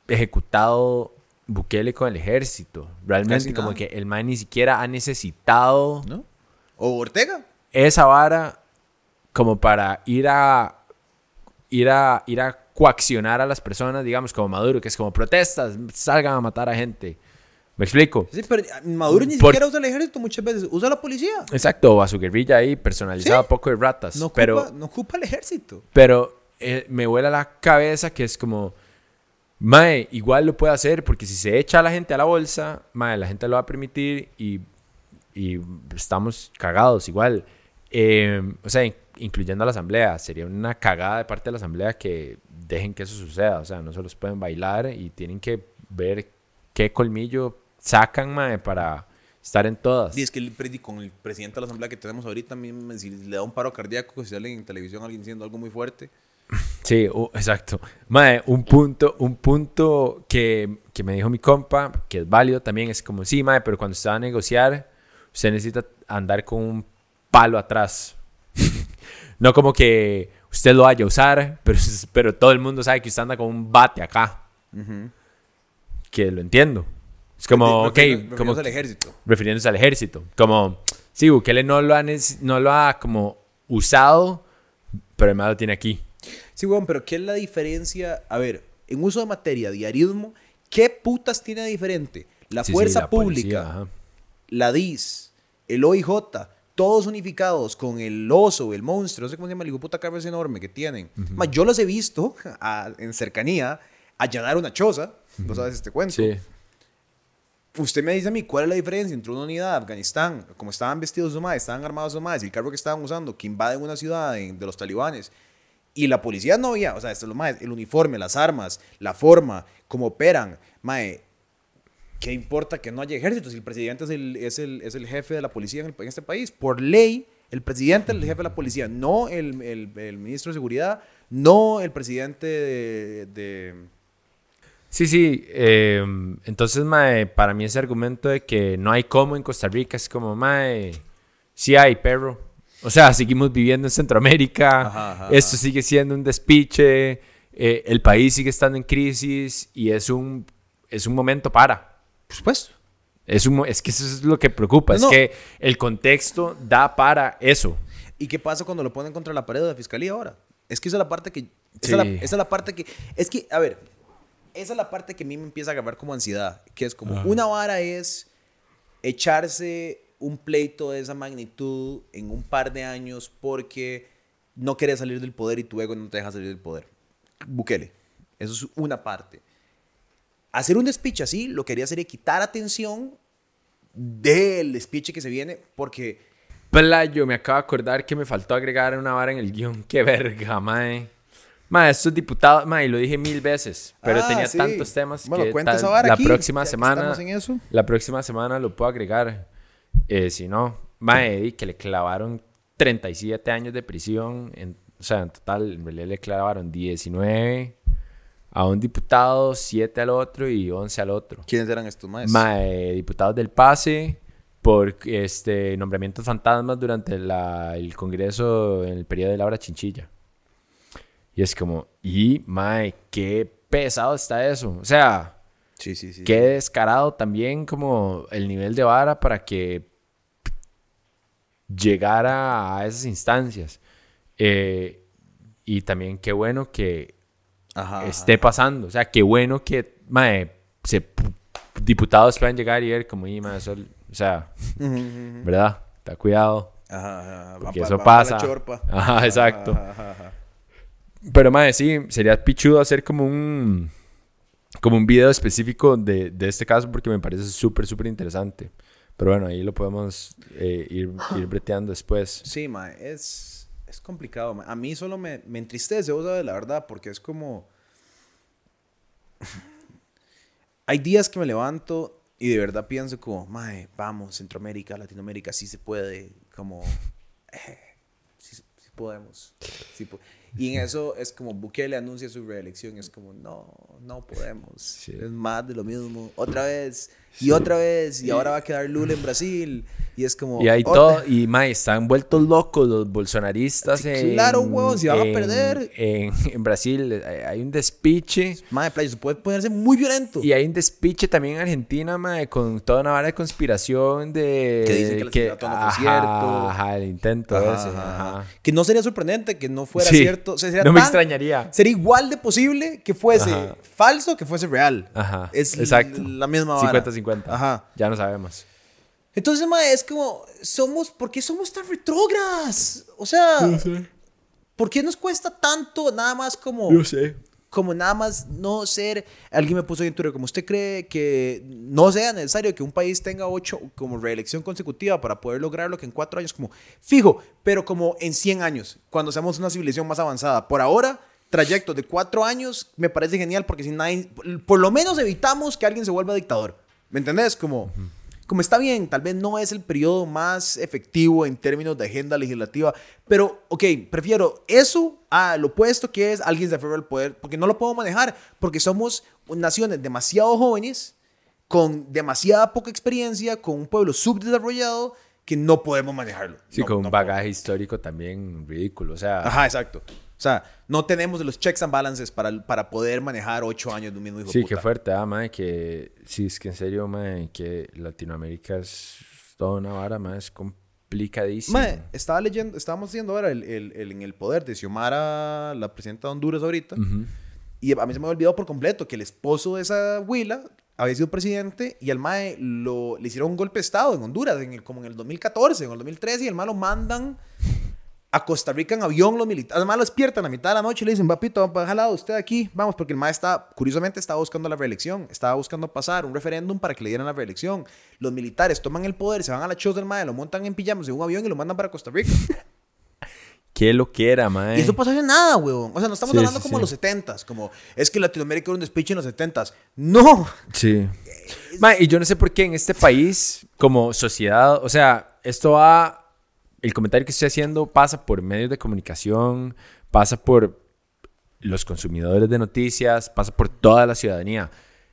ejecutado Bukele con el ejército? Realmente, como que el mae ni siquiera ha necesitado ¿No? O Ortega. esa vara como para ir a ir a ir a coaccionar a las personas, digamos, como Maduro, que es como protestas, salgan a matar a gente. ¿Me explico? Sí, pero Maduro ni Por- siquiera usa el ejército muchas veces. Usa la policía. Exacto, o a su guerrilla ahí personalizada, Sí. poco de ratas. No ocupa, pero no ocupa el ejército. pero eh, me vuela la cabeza que es como, Mae, igual lo puede hacer porque si se echa a la gente a la bolsa, Mae, la gente lo va a permitir y, y estamos cagados igual. Eh, o sea, in- incluyendo a la asamblea, sería una cagada de parte de la asamblea que dejen que eso suceda. O sea, no se los pueden bailar y tienen que ver qué colmillo sacan, Mae, para estar en todas. Y es que el con el presidente de la asamblea que tenemos ahorita, me- si le da un paro cardíaco, si sale en televisión alguien diciendo algo muy fuerte. Sí, u- exacto. Mae, un punto, un punto que, que me dijo mi compa, que es válido también, es como, sí, mae, pero cuando usted va a negociar, usted necesita andar con un palo atrás. [laughs] no como que usted lo vaya a usar, pero, [laughs] pero todo el mundo sabe que usted anda con un bate acá. Que lo entiendo. Es como, ok, Refiriéndose- como al ejército. refiriéndose al ejército. Como, sí, Bukele no lo ha, no lo ha como usado, pero además lo tiene aquí. Sí, weón, pero ¿qué es la diferencia? A ver, en uso de materia, diarismo, ¿qué putas tiene de diferente? La Sí, sí, fuerza la pública, policía, la DIS, el OIJ, todos unificados con el oso, el monstruo, no sé cómo se llama el puta carro enorme que tienen. Ma, yo los he visto a- en cercanía allanar una choza. ¿No sabes este cuento? Sí. Usted me dice a mí cuál es la diferencia entre una unidad de Afganistán, como estaban vestidos los más, estaban armados los más, y el carro que estaban usando, que invaden una ciudad de, de los talibanes, y la policía no había, o sea, esto es lo más, el uniforme, las armas, la forma, cómo operan, mae, ¿qué importa que no haya ejército si el presidente es el, es el, es el jefe de la policía en, el- en este país? Por ley, el presidente es el jefe de la policía, no el, el- ministro de seguridad, no el presidente de- de Sí, sí. eh, entonces, mae, para mí ese argumento de que no hay como en Costa Rica es como, mae, sí hay, perro. O sea, seguimos viviendo en Centroamérica, Ajá, ajá, esto ajá. sigue siendo un despiche, eh, el país sigue estando en crisis y es un, es un momento para. Por supuesto. Es, un, es que eso es lo que preocupa, No. es que el contexto da para eso. ¿Y qué pasa cuando lo ponen contra la pared de la fiscalía ahora? Es que esa es la parte que. Esa, Sí. es, la, esa es la parte que. Es que, a ver, esa es la parte que a mí me empieza a agarrar como ansiedad. Que es como, una vara es echarse un pleito de esa magnitud en un par de años porque no querés salir del poder y tu ego no te deja salir del poder. Bukele. Eso es una parte. Hacer un despiche así lo que haría sería quitar atención del despiche que se viene porque. Playo, me acabo de acordar que me faltó agregar una vara en el guion. [laughs] Qué verga, mae. Mae, estos diputados, mae, lo dije mil veces, pero Ah, tenía sí. tantos temas Bueno, que tal- esa vara la aquí, próxima semana, en eso. la próxima semana lo puedo agregar. Eh, si no, mae, que le clavaron 37 años de prisión, en- o sea, en total, en realidad le clavaron 19 a un diputado, 7 al otro y 11 al otro. ¿Quiénes eran estos maestros? Mae, diputados del PASE por este nombramientos fantasmas durante la- el Congreso en el periodo de Laura Chinchilla. Y es como, y mae, qué pesado está eso. O sea, Sí, sí, sí. qué descarado también como el nivel de vara para que llegara a esas instancias. Eh, y también qué bueno que Ajá, ajá. esté pasando. O sea, qué bueno que mae, se, diputados puedan llegar y ver como, y, mae, eso- o sea. [laughs] ¿verdad? Está cuidado. Ajá, ajá. Porque pa- eso la pasa. [laughs] Ajá, exacto. Ajá. Pero, mae, sí, sería pichudo hacer como un como un video específico de, de este caso porque me parece súper, súper interesante. Pero bueno, ahí lo podemos eh, ir, [gasps] ir breteando después. Sí, ma, es, es complicado. ma. A mí solo me, me entristece, vos sabes, la verdad, porque es como... [laughs] Hay días que me levanto y de verdad pienso como, mae, vamos, Centroamérica, Latinoamérica, sí se puede, como, [laughs] eh, sí, sí podemos. sí po-". Y en eso es como Bukele anuncia su reelección, es como, no, no podemos. Sí. Es más de lo mismo. Otra vez, y otra vez, y ahora va a quedar Lula en Brasil. Y es como. Y hay todo. Y mae, están vueltos locos los bolsonaristas. En, claro, huevos, si van a perder. En, en, Brasil eh, hay un despiche. Mae, play, puede ponerse muy violento. Y hay un despiche también en Argentina, mae, con toda una vara de conspiración de. Que dicen que, el que no fue cierto. Ajá, el intento ese. Ajá. Que no sería sorprendente que no fuera cierto. O sea, sería no me extrañaría. Sería igual de posible que fuese falso que fuese real. Ajá. Es Exacto. la misma vara. 50-50. Ajá. Ya no sabemos. Entonces, ma, es como, somos, ¿por qué somos tan retrógradas? O sea, sé. ¿por qué nos cuesta tanto nada más como... Yo sé. Como nada más no ser... Alguien me puso en Twitter, como usted cree que no sea necesario que un país tenga ocho como reelección consecutiva para poder lograr lo que en cuatro años, como fijo, pero como en 100 años, cuando seamos una civilización más avanzada. Por ahora, trayecto de cuatro años me parece genial porque si nadie, por lo menos evitamos que alguien se vuelva dictador. ¿Me entendés? Como como está bien, tal vez no es el periodo más efectivo en términos de agenda legislativa, pero, ok, prefiero eso a lo opuesto que es alguien se aferra al poder, porque no lo puedo manejar, porque somos naciones demasiado jóvenes, con demasiada poca experiencia, con un pueblo subdesarrollado, que no podemos manejarlo. Sí, No, con un no bagaje histórico también ridículo. O sea, Ajá, exacto. O sea, no tenemos los checks and balances para, para poder manejar ocho años de un mismo hijo sí, de qué puta. fuerte, ah, mae, que sí, es que en serio, mae, que Latinoamérica es toda una vara más complicadísima. Mae, estaba leyendo, estábamos haciendo ahora el, el- el- en el poder de Xiomara, la presidenta de Honduras ahorita, y a mí se me había olvidado por completo que el esposo de esa huila había sido presidente y al Mae lo, le hicieron un golpe de Estado en Honduras, en el, como en el 2014, en el 2013, y el Mae lo mandan a Costa Rica en avión los militares. Además lo despiertan a mitad de la noche y le dicen, papito, jalado usted aquí, vamos, porque el MAE está, curiosamente, estaba buscando la reelección, estaba buscando pasar un referéndum para que le dieran la reelección. Los militares toman el poder, se van a la choza del MAE, lo montan en pijamas en un avión y lo mandan para Costa Rica. [laughs] Qué lo que era, mae. Y eso pasó hace nada, weón. O sea, no estamos Sí, hablando sí, como sí. los 70s, como es que Latinoamérica era un despiche en los 70s. No. Sí. [laughs] Mae, y yo no sé por qué en este país, como sociedad, o sea, esto va. El comentario que estoy haciendo pasa por medios de comunicación, pasa por los consumidores de noticias, pasa por toda la ciudadanía.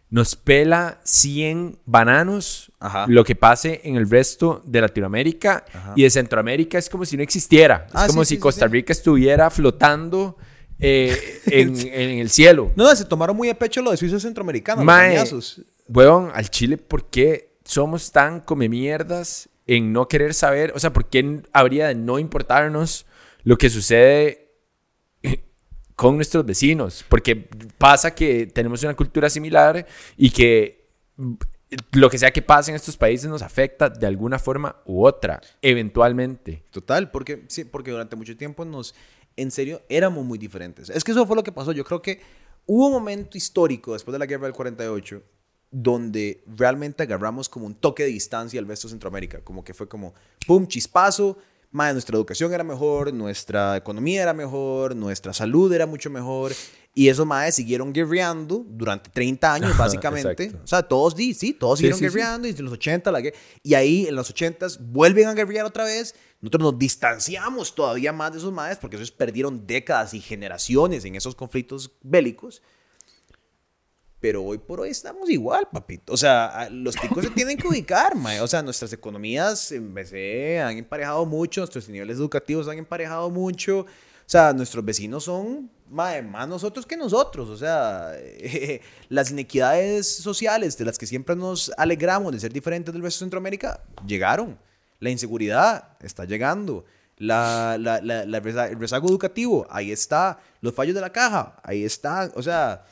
Nos pela 100 bananos Ajá. lo que pase en el resto de Latinoamérica y de Centroamérica es como si no existiera. Ah, es como sí, si sí, Costa sí. Rica estuviera flotando eh, en, [laughs] en el cielo. No, se tomaron muy a pecho lo de suizos centroamericanos, los Mae. Weón, al Chile, ¿por qué somos tan come mierdas en no querer saber? O sea, ¿por qué habría de no importarnos lo que sucede [laughs] con nuestros vecinos? Porque pasa que tenemos una cultura similar y que mm, lo que sea que pase en estos países nos afecta de alguna forma u otra, eventualmente. Total, porque, sí, porque durante mucho tiempo nos, en serio, éramos muy diferentes. Es que eso fue lo que pasó. Yo creo que hubo un momento histórico después de la guerra del 48 donde realmente agarramos como un toque de distancia al resto de Centroamérica. Como que fue como, pum, chispazo. Madre, nuestra educación era mejor, nuestra economía era mejor, nuestra salud era mucho mejor. Y esos madres siguieron guerreando durante 30 años, básicamente. O sea, todos, sí, sí, todos Sí, siguieron sí, guerreando y en los 80 la. Y ahí en los 80 vuelven a guerrear otra vez. Nosotros nos distanciamos todavía más de esos madres porque esos perdieron décadas y generaciones en esos conflictos bélicos. Pero hoy por hoy estamos igual, papito. O sea, los ticos se tienen que ubicar, [laughs] mae. O sea, nuestras economías en BC han emparejado mucho, nuestros niveles educativos han emparejado mucho. O sea, nuestros vecinos son mae, más nosotros que nosotros. O sea, [laughs] las inequidades sociales de las que siempre nos alegramos de ser diferentes del resto de Centroamérica llegaron. La inseguridad está llegando. La, la- la- la reza- el rezago educativo, ahí está. Los fallos de la caja, ahí están. O sea,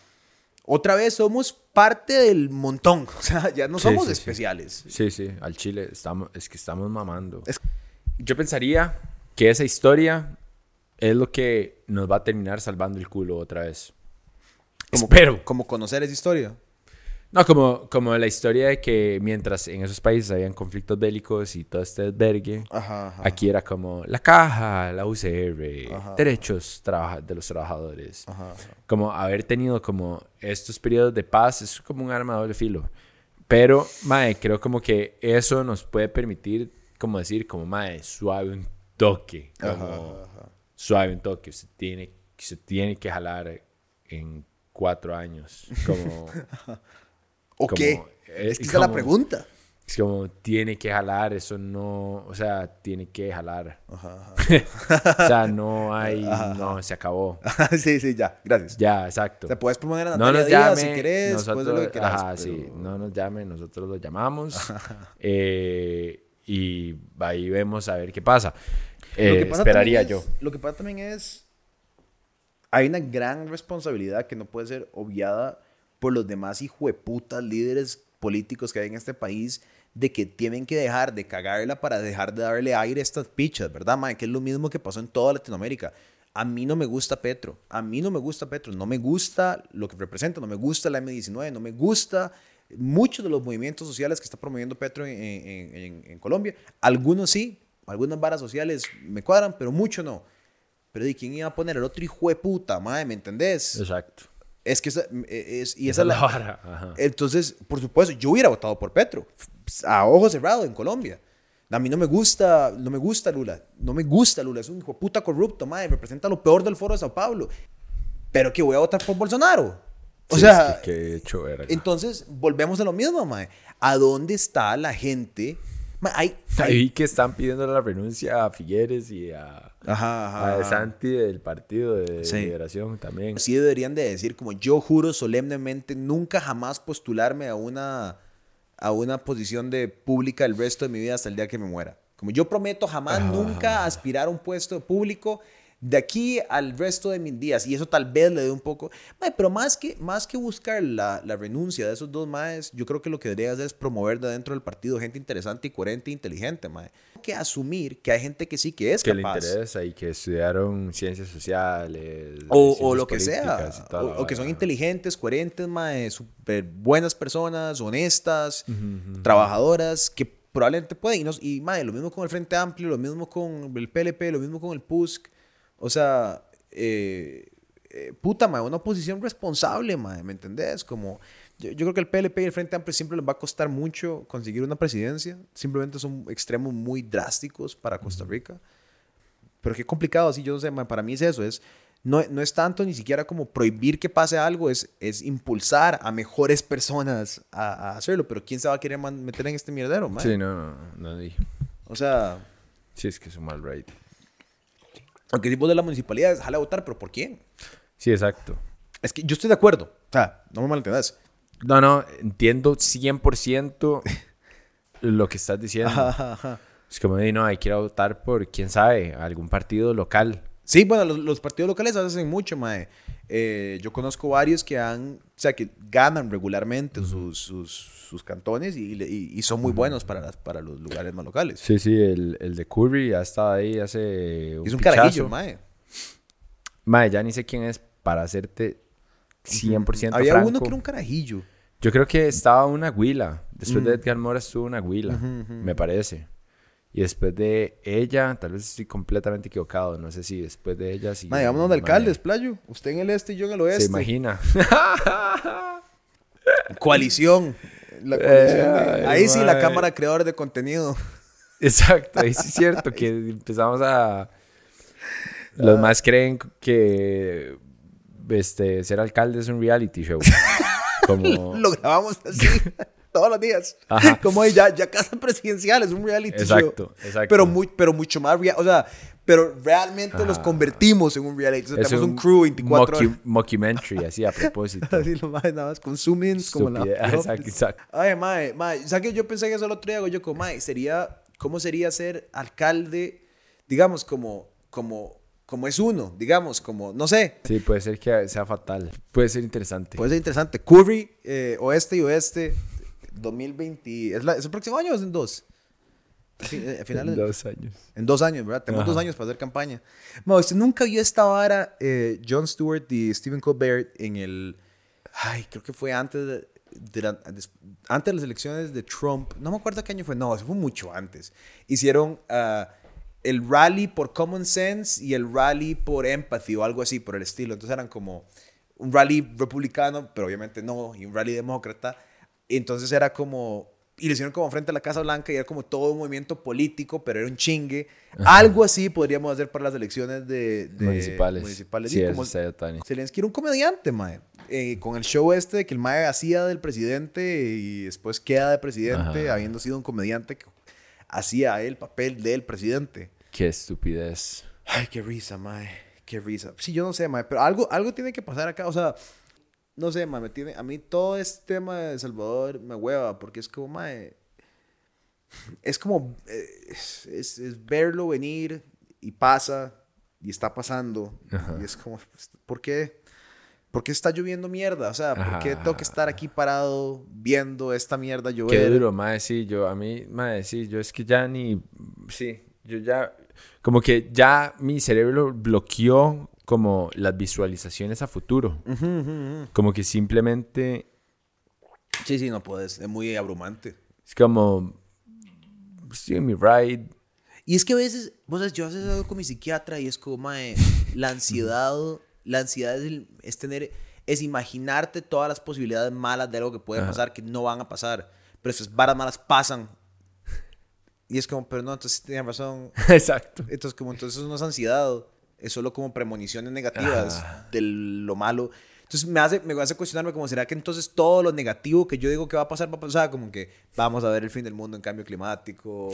otra vez somos parte del montón. [laughs] O sea, ya no Sí, somos sí, especiales. Sí, sí, al Chile estamos, es que estamos mamando. Es- Yo pensaría que esa historia es lo que nos va a terminar salvando el culo otra vez. Como, Espero. Como conocer esa historia. No, como, como la historia de que mientras en esos países habían conflictos bélicos y todo este desvergue, Ajá, ajá. aquí era como la caja, la UCR, Ajá. derechos de los trabajadores. Como haber tenido como estos periodos de paz es como un arma de doble filo. Pero, mae, creo como que eso nos puede permitir, como decir, como, mae, suave un toque. Como, suave un toque. Se tiene, se tiene que jalar en cuatro años. Como, [laughs] ¿O Como, qué? es que esa es la pregunta. Es como, tiene que jalar, eso no, o sea, tiene que jalar. Ajá, [laughs] o sea, no hay, Ajá, no, se acabó. ajá. [laughs] sí, sí, ya, gracias. Ya, exacto. Te puedes proponer a No Natalia nos Díaz llame, si querés, nosotros, lo que quieras. ajá, pero- sí, no nos llame, nosotros lo llamamos [laughs] eh, y ahí vemos a ver qué pasa. Eh, esperaría también yo. es- lo que pasa también es. Hay una gran responsabilidad que no puede ser obviada por los demás hijueputas líderes políticos que hay en este país de que tienen que dejar de cagarla para dejar de darle aire a estas pichas, ¿verdad, mae? Que es lo mismo que pasó en toda Latinoamérica. A mí no me gusta Petro. A mí no me gusta Petro. No me gusta lo que representa. No me gusta la M19. No me gusta muchos de los movimientos sociales que está promoviendo Petro en, Colombia. Algunos sí. Algunas varas sociales me cuadran, pero mucho no. Pero ¿de quién iba a poner el otro hijo de puta, madre? ¿Me entendés? Exacto. Es que esa, es, y Esa esa es es la. Ajá. entonces, por supuesto, yo hubiera votado por Petro, a ojos cerrados en Colombia. A mí no me gusta, no me gusta Lula, no me gusta Lula, es un hijo puta corrupto, madre, representa lo peor del foro de Sao Paulo. Pero que voy a votar por Bolsonaro. O Sí, sea, es que, que hecho entonces volvemos a lo mismo, madre. ¿A dónde está la gente? Ahí que están pidiendo la renuncia a Figueres y a, Ajá, a Santi del partido de Sí. liberación también. Sí deberían de decir como yo juro solemnemente nunca jamás postularme a una a una posición de pública el resto de mi vida hasta el día que me muera. Como yo prometo jamás nunca aspirar a un puesto público de aquí al resto de mis días. Y eso tal vez le dé un poco... Mae, pero más que, más que buscar la, la renuncia de esos dos maes, yo creo que lo que debería hacer es promover de dentro del partido gente interesante y coherente e inteligente, mae. Que asumir que hay gente que sí que es que le capaz. interesa y que estudiaron ciencias sociales. O, ciencias o lo que sea. O, o que son inteligentes, coherentes, mae, súper buenas personas, honestas, trabajadoras, que probablemente pueden. Y, nos- y mae, lo mismo con el Frente Amplio, lo mismo con el PLP, lo mismo con el PUSC. O sea, eh, eh, puta, mae, una oposición responsable, mae, ¿me entendés? Como, yo, yo creo que el PLP y el Frente Amplio siempre les va a costar mucho conseguir una presidencia. Simplemente son extremos muy drásticos para Costa Rica. Pero qué complicado, así yo no sé, para mí es eso, es, no, no es tanto ni siquiera como prohibir que pase algo, es, es impulsar a mejores personas a, a hacerlo, pero ¿quién se va a querer meter en este mierdero, man? Sí, no, no, no. O sea, Sí, es que es un mal rate. Aunque si vos de la municipalidad, jala a votar, pero ¿por quién? Sí, exacto. Es que yo estoy de acuerdo, o sea, no me malentendas. No, no, entiendo 100% [laughs] lo que estás diciendo. Ajá, ajá. Es como, no, hay que ir a votar por, quién sabe, algún partido local. Sí, bueno, los, los partidos locales hacen mucho, mae. Eh, yo conozco varios que han, o sea, que ganan regularmente sus, sus, sus cantones y, y- y son muy buenos para, las, para los lugares más locales. Sí, sí, el, el de Curry ha estado ahí hace un es un pichazo. carajillo, mae. Mae, ya ni sé quién es para hacerte 100% Había franco. uno que era un carajillo. Yo creo que estaba una huila. Después Mm. de Edgar Mora estuvo una huila, me parece. Y después de ella, tal vez estoy completamente equivocado. No sé si después de ella... Sí, Mae, vámonos de alcaldes, playo. Usted en el este y yo en el oeste. Se imagina. [laughs] Coalición. La coalición de- Ay, Ahí sí, la. Cámara de Creadores de Contenido. Exacto, ahí sí es [laughs] cierto que empezamos a... Los más creen que este, ser alcalde es un reality show. [laughs] Como... Lo grabamos así todos los días. Ajá. [laughs] Como ya, ya casa presidencial, es un reality show. Exacto, exacto. Pero, muy, pero mucho más real. O sea, pero realmente los convertimos en un reality. O sea, es tenemos un, crew 24 mocu- horas. mockumentary, así a [laughs] propósito. Así lo más, nada más con zoom-ins como la. [laughs] Exacto, exacto. Ay, mae, mae. ¿Sabes qué? Yo pensé en eso el otro día, hago yo como, mae, sería, ¿cómo sería ser alcalde, digamos, como, como, como es uno, digamos, como, no sé, Sí, puede ser que sea fatal. Puede ser interesante. puede ser interesante. Curry, eh, oeste y oeste, 2020, ¿es, la- ¿es el próximo año o es en dos? Eh, a finales, En dos años. en dos años, ¿verdad? Tenemos dos Ajá. años para hacer campaña. Mae, usted nunca vio esta vara, eh, Jon Stewart y Stephen Colbert en el, ay, creo que fue antes de, de la- des- antes de las elecciones de Trump, no me acuerdo qué año fue, no, eso fue mucho antes. Hicieron ah, el rally por Common Sense y el rally por Empathy o algo así por el estilo. Entonces eran como un rally republicano, pero obviamente no, y un rally demócrata. Entonces era como, y lo hicieron como frente a la Casa Blanca y era como todo un movimiento político, pero era un chingue. Algo así podríamos hacer para las elecciones de, de- municipales. municipales. Sí, Y como Zelensky era un comediante, mae. eh, con el show este de que el Mae hacía del presidente y después queda de presidente, Ajá. habiendo sido un comediante que hacía el papel del presidente. Qué estupidez. Ay, qué risa, Mae. Qué risa. Sí, yo no sé, Mae, pero algo, algo tiene que pasar acá. O sea, no sé, Mae, me tiene, a mí todo este tema de Salvador me hueva porque es como, Mae. [laughs] Es como. eh, Es, es- es verlo venir y pasa y está pasando. Ajá. Y es como, pues, ¿por qué? ¿Por qué está lloviendo mierda? O sea, ¿por qué Ajá. tengo que estar aquí parado viendo esta mierda Qué llover? duro, madre, sí, yo, a mí, madre, sí, yo es que ya ni, sí, yo ya, como que ya mi cerebro bloqueó como las visualizaciones a futuro, Ujú, ujú, ujú. como que simplemente Sí, sí, no puedes. Es muy abrumante. es como, estoy en mi ride, Y es que a veces, vos sabes, yo a veces hablo con mi psiquiatra y es como, mae, la ansiedad, la ansiedad es, el- es tener, es imaginarte todas las posibilidades malas de algo que puede Ajá. pasar que no van a pasar. Pero esas varas malas pasan. Y es como, pero no, entonces tenían razón. [laughs] exacto, Entonces, como, entonces eso no es ansiedad, es solo como premoniciones negativas Ajá. de lo malo. Entonces me hace, me hace cuestionarme como, ¿será que entonces todo lo negativo que yo digo que va a pasar va a pasar? Como que vamos a ver el fin del mundo en cambio climático,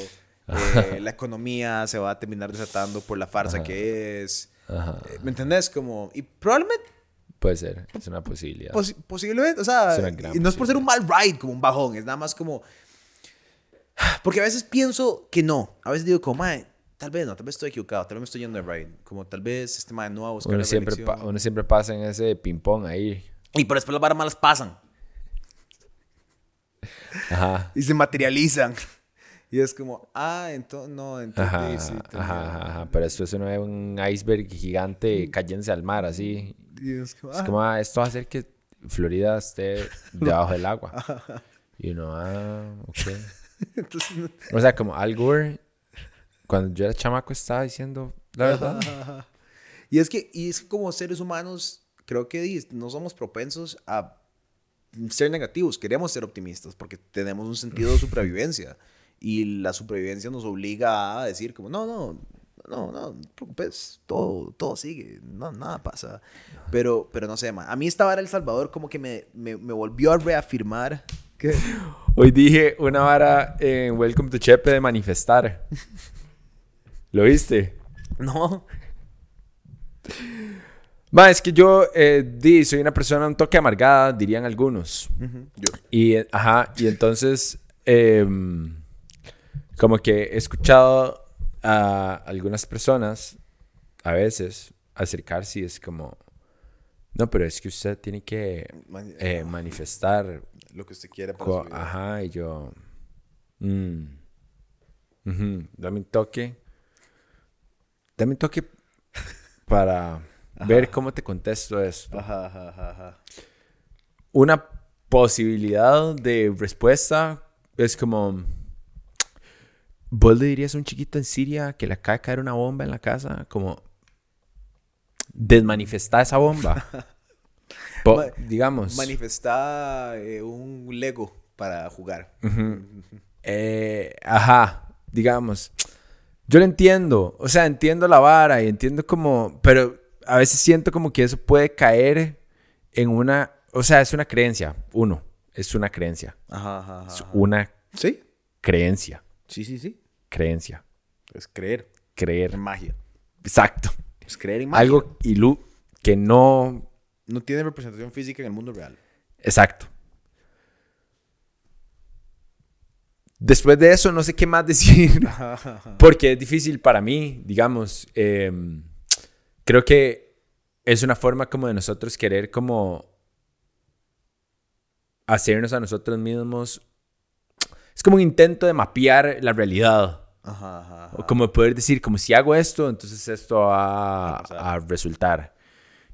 eh, la economía se va a terminar desatando por la farsa Ajá. que es. Ajá, Eh, ¿Me entendés? Como, y probablemente, puede ser, es una posibilidad. posi- posiblemente, o sea, y no es por ser un mal ride, como un bajón, es nada más como... Porque a veces pienso que no, a veces digo como, mae, tal vez no, tal vez estoy equivocado, tal vez me estoy yendo de ride, como tal vez este mae no va a buscar Uno la siempre, reelección. uno siempre pasa en ese ping-pong ahí, Y por después las varas malas pasan. Ajá, y se materializan. Y es como, ah, entonces, no, entonces ajá, sí, ajá, ajá, pero esto es un iceberg gigante cayéndose al mar, así, Y es como, Es ah, como, ah, esto va a hacer que Florida esté [laughs] debajo del agua. Y uno, ah, ok. [laughs] entonces, no- O sea, como Al Gore, cuando yo era chamaco, estaba diciendo la verdad. Y es que, y es que como seres humanos, creo que no somos propensos a ser negativos. Queremos ser optimistas porque tenemos un sentido de supervivencia. [laughs] Y la supervivencia nos obliga a decir como, no, no, no, no, no te preocupes, todo, todo sigue, no, nada pasa. Pero, pero no sé, ma, a mí esta vara El Salvador como que me, me, me volvió a reafirmar que... Hoy dije una vara en Welcome to Chepe de manifestar. [laughs] ¿Lo viste? No. Va, es que yo eh, di, soy una persona un toque amargada, dirían algunos. Yo. Y, eh, ajá, y entonces, em, como que he escuchado a algunas personas, a veces, acercarse y es como, no, pero es que usted tiene que Man- eh, manifestar, Lo que usted quiera para co- su vida. ajá, y yo, mm, dame un toque, dame un toque para ver cómo te contesto esto. Ajá, ajá, ajá, ajá. una posibilidad de respuesta es como vos le dirías a un chiquito en Siria que le acaba de caer una bomba en la casa como desmanifestar esa bomba. [laughs] Po- Ma- digamos. Manifestar eh, un Lego para jugar. Eh, ajá digamos yo lo entiendo o sea entiendo la vara y entiendo como pero a veces siento como que eso puede caer en una o sea es una creencia uno es una creencia Ajá, ajá, es una Sí, creencia sí, sí, sí. creencia, Es creer creer. en magia. Exacto. Es creer en magia. Algo ilu que no. No tiene representación física en el mundo real. Exacto. Después de eso, no sé qué más [laughs] decir. Porque es difícil para mí, digamos. eh, creo que es una forma como de nosotros querer como hacernos a nosotros mismos. Es como un intento de mapear la realidad. Ajá, ajá, ajá. O como poder decir, como si hago esto, entonces esto va A resultar.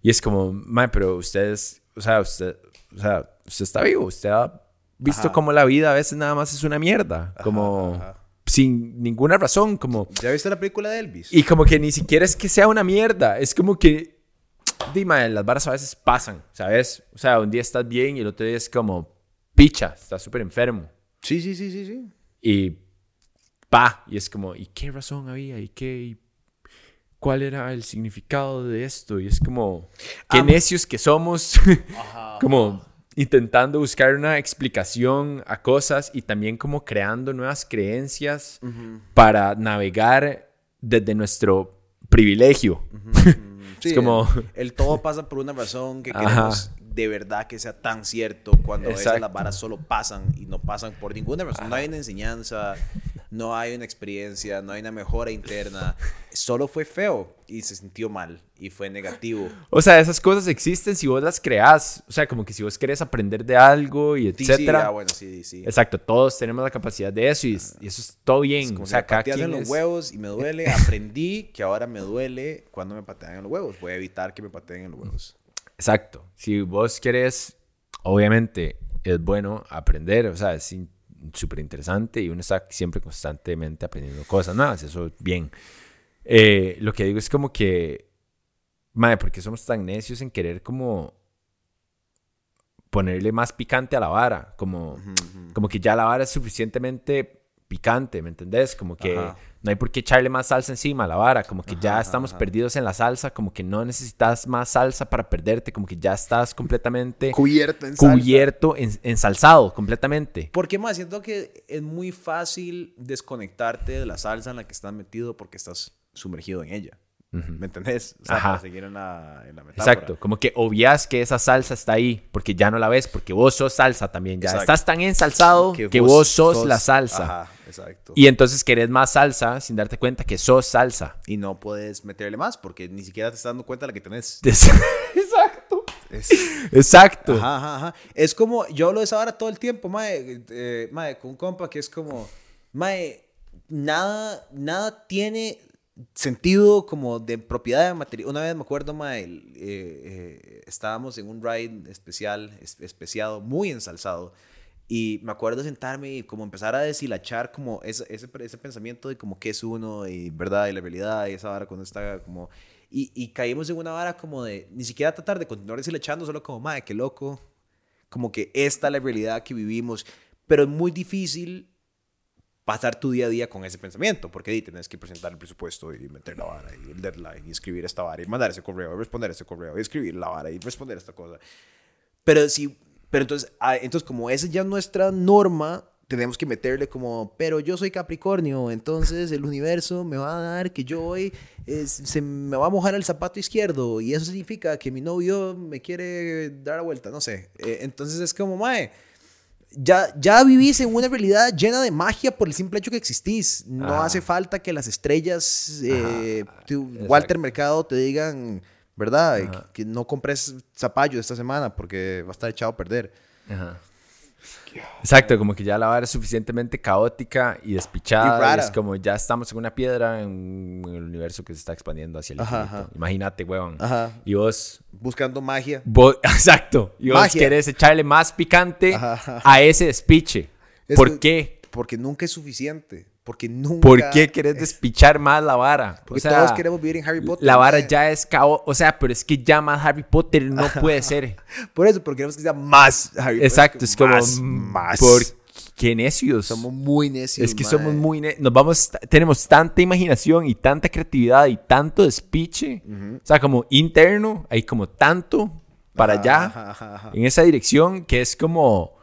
Y es como, man, pero ustedes, o sea, usted, o sea, usted está vivo, usted ha visto Ajá. como la vida a veces nada más es una mierda, Ajá, como ajá. sin ninguna razón, como, ¿Ya viste la película de Elvis? y como que ni siquiera es que sea una mierda, es como que, dime, las varas a veces pasan, ¿sabes? O sea, un día estás bien y el otro día es como, picha, estás súper enfermo. Sí, sí, sí, sí, sí. Y pa, y es como, ¿y qué razón había? ¿Y qué? y ¿cuál era el significado de esto? Y es como, qué necios que somos, [laughs] como intentando buscar una explicación a cosas y también como creando nuevas creencias para navegar desde nuestro privilegio. es como... El, todo pasa por una razón que queremos de verdad que sea tan cierto cuando a veces las varas solo pasan y no pasan por ninguna razón. No hay una enseñanza, no hay una experiencia, no hay una mejora interna. Solo fue feo y se sintió mal y fue negativo. O sea, esas cosas existen si vos las creás. O sea, como que si vos querés aprender de algo y etcétera. Sí, ah, bueno, sí, sí. Exacto, todos tenemos la capacidad de eso y, eso es todo bien. o sea, pateas en los huevos y me [laughs] duele. Aprendí que ahora me duele cuando me patean en los huevos. Voy a evitar que me pateen en los huevos. Exacto. Si vos querés, obviamente es bueno aprender, o sea, es súper interesante y uno está siempre constantemente aprendiendo cosas nuevas, eso bien. Eh, lo que digo es como que, madre, porque somos tan necios en querer como ponerle más picante a la vara, como, como que ya la vara es suficientemente picante, ¿me entendés? Como que no hay por qué echarle más salsa encima a la vara, como que ya estamos perdidos en la salsa, como que no necesitas más salsa para perderte, como que ya estás completamente cubierto, en cubierto en, ensalzado completamente. Porque más siento que es muy fácil desconectarte de la salsa en la que estás metido porque estás sumergido en ella. ¿Me entendés? O sea, para seguir en la, en metáfora. Exacto, como que obvias que esa salsa está ahí porque ya no la ves, porque vos sos salsa también. Ya estás tan ensalzado que, vos, sos, la salsa. Ajá, exacto. Y entonces querés más salsa sin darte cuenta que sos salsa. Y no puedes meterle más porque ni siquiera te estás dando cuenta de la que tenés. [laughs] Exacto. Exacto. Ajá, ajá, Es como, yo hablo de esa hora todo el tiempo, mae, eh, mae, con un compa que es como, mae, nada, nada tiene sentido como de propiedad de material. Una vez me acuerdo, ma, eh, eh, estábamos en un ride especial, especiado, muy ensalzado. Y me acuerdo sentarme y como empezar a deshilachar como ese, ese, ese, pensamiento de como qué es uno y verdad y la realidad y esa vara cuando está como... Y, y caímos en una vara como de ni siquiera tratar de continuar deshilachando, solo como, madre, qué loco. Como que esta es la realidad que vivimos. Pero es muy difícil pasar tu día a día con ese pensamiento, porque ahí tienes que presentar el presupuesto y meter la vara y el deadline y escribir esta vara y mandar ese correo y responder ese correo y escribir la vara y responder esta cosa. Pero sí, pero entonces, ah, entonces como esa ya es nuestra norma, tenemos que meterle como, pero yo soy Capricornio, entonces el universo me va a dar que yo hoy se me va a mojar el zapato izquierdo y eso significa que mi novio me quiere dar la vuelta, no sé. Eh, entonces es como, mae ya, ya vivís en una realidad llena de magia por el simple hecho que existís. No hace falta que las estrellas, eh, Walter Mercado, te digan, ¿verdad? Que, no compres zapallo esta semana porque va a estar echado a perder. Ajá. Exacto, como que ya la vara es suficientemente caótica y despichada. es como ya estamos en una piedra en el universo que se está expandiendo hacia el infinito. Imagínate, weón. Y vos... Buscando magia. [laughs] exacto. Y vos querés echarle más picante a ese despiche. ¿Por qué? Porque nunca es suficiente. Porque nunca. ¿Por qué querés despichar más la vara? Porque todos queremos vivir en Harry Potter. La vara ya es caos. O sea, pero es que ya más Harry Potter no [laughs] puede ser. Por eso, porque queremos que sea más Harry Potter. Exacto, es como. Más. Por qué necios. Somos muy necios. Es que somos muy necios. Nos vamos. Tenemos tanta imaginación y tanta creatividad y tanto despiche. O sea, como interno, hay como tanto para allá. En esa dirección que es como.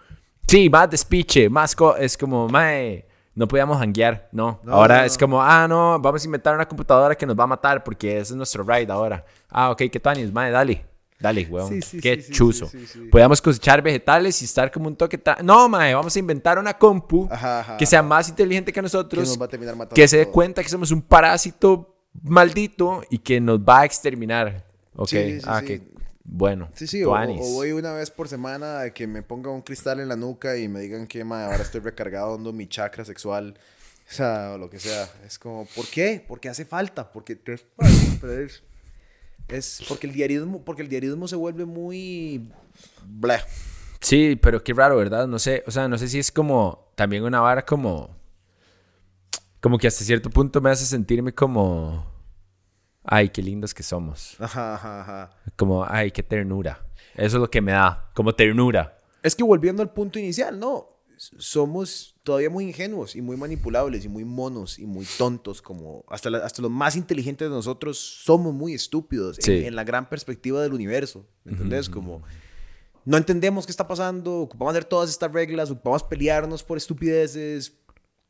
Sí, más despiche, más. es como, mae no podíamos hanguear, no. ahora es como, ah, no, vamos a inventar una computadora que nos va a matar porque ese es nuestro ride ahora. Ah, ok, ¿qué tal? Madre, dale. Dale, weón. Qué chuzo. Podíamos cosechar vegetales y estar como un toque. No, mae, vamos a inventar una compu que sea más inteligente que nosotros. Que, nos va a terminar matando que se dé cuenta que somos un parásito maldito y que nos va a exterminar. Ok. ah, que bueno. Sí, sí, o, voy una vez por semana a que me ponga un cristal en la nuca y me digan que ahora estoy recargado mi chakra sexual. O sea, o lo que sea. Es como, ¿por qué? Porque hace falta. Porque es, es porque el diarismo, porque el diarismo se vuelve muy. Sí, pero qué raro, ¿verdad? No sé, o sea, no sé si es como también una vara como como que hasta cierto punto me hace sentirme como ay, qué lindos que somos. Ajá, ajá, ajá. Como, ay, qué ternura. Eso es lo que me da, como ternura. Es que volviendo al punto inicial, ¿no? somos todavía muy ingenuos y muy manipulables y muy monos y muy tontos, como hasta, la- hasta los más inteligentes de nosotros somos muy estúpidos en- Sí. en, la gran perspectiva del universo, ¿me entendés? Como no entendemos qué está pasando, ocupamos hacer todas estas reglas, ocupamos pelearnos por estupideces,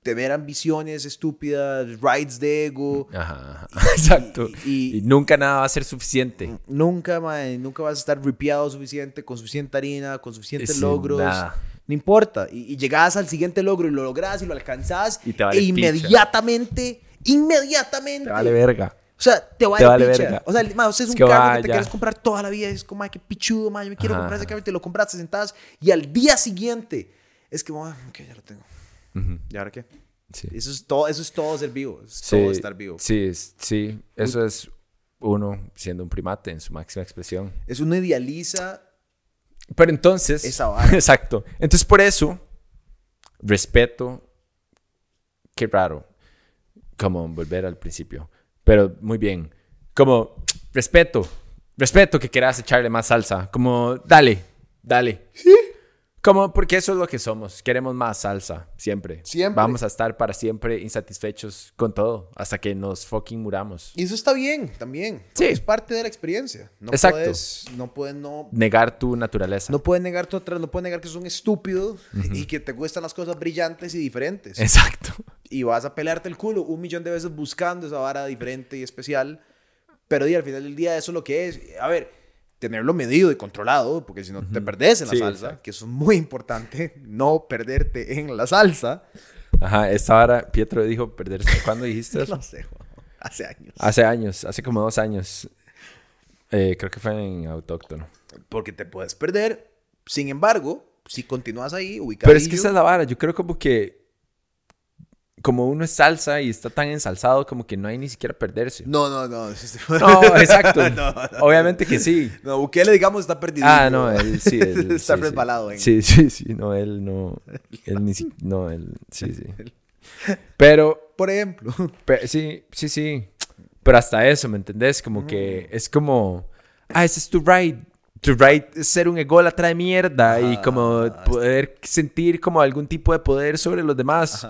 tener ambiciones estúpidas, rights de ego. Ajá, [laughs] exacto. y- Y, nunca nada va a ser suficiente. Nunca, mae, nunca vas a estar ripiado suficiente, con suficiente harina, con suficientes Sin logros. nada. No importa. Y, y llegás al siguiente logro y lo lográs y lo alcanzás. Y te vale e picha. inmediatamente, inmediatamente. Te vale verga. O sea, te vale, Te vale picha. verga. O sea, mae, usted es, Es un que carro que te vaya. quieres comprar toda la vida. Es como, ay, qué pichudo, mae, yo me quiero Ajá, comprar ese carro y te lo compras, te sentás. Y al día siguiente, es que, mae, ok, ya lo tengo. Ujú, ¿Y ahora qué? Sí. Eso es todo, eso es todo ser vivo. Es Sí, todo estar vivo. Sí, sí. Eso es uno siendo un primate en su máxima expresión. Es uno idealiza Pero entonces... Esa vara. [laughs] Exacto. Entonces, por eso, respeto... Qué raro. Como volver al principio. Pero muy bien. Como, respeto. Respeto que quieras echarle más salsa. Como, dale, dale. Como, porque eso es lo que somos. Queremos más salsa. Siempre. Siempre. Vamos a estar para siempre insatisfechos con todo. Hasta que nos fucking muramos. Y eso está bien, también. Sí. Es parte de la experiencia. No Exacto. Puedes, no puedes no, Negar tu naturaleza. no puedes negar tu no puedes negar que sos un estúpido y que te gustan las cosas brillantes y diferentes. Exacto. Y vas a pelearte el culo un millón de veces buscando esa vara diferente y especial. Pero y al final del día eso es lo que es. A ver, tenerlo medido y controlado, porque si no te perdés en la Sí, salsa, exacto. que eso es muy importante, [laughs] no perderte en la salsa. Ajá, esta hora Pietro dijo perderse. ¿Cuándo dijiste [laughs] eso? No sé, hace años. Hace años, hace como dos años. Eh, creo que fue en Autóctono. Porque te puedes perder. Sin embargo, si continúas ahí, ubicado. Pero es que esa es la vara. Yo creo como que... Como uno es salsa y está tan ensalzado como que no hay ni siquiera perderse. No, no, no. No, exacto. [laughs] No, no. Obviamente que sí. No, Bukele, digamos, está perdido. Ah, no, él sí. [laughs] Él, está sí, sí. resbalado. en- Sí, sí, sí. No, él no... Él ni siquiera... No, él... Sí, sí. Pero... Por ejemplo. Sí, sí, sí. Pero hasta eso, ¿me entendés? Como que es como, ah, ese es tu ride. Tu ride es ser un ególatra de mierda y como poder sentir como algún tipo de poder sobre los demás.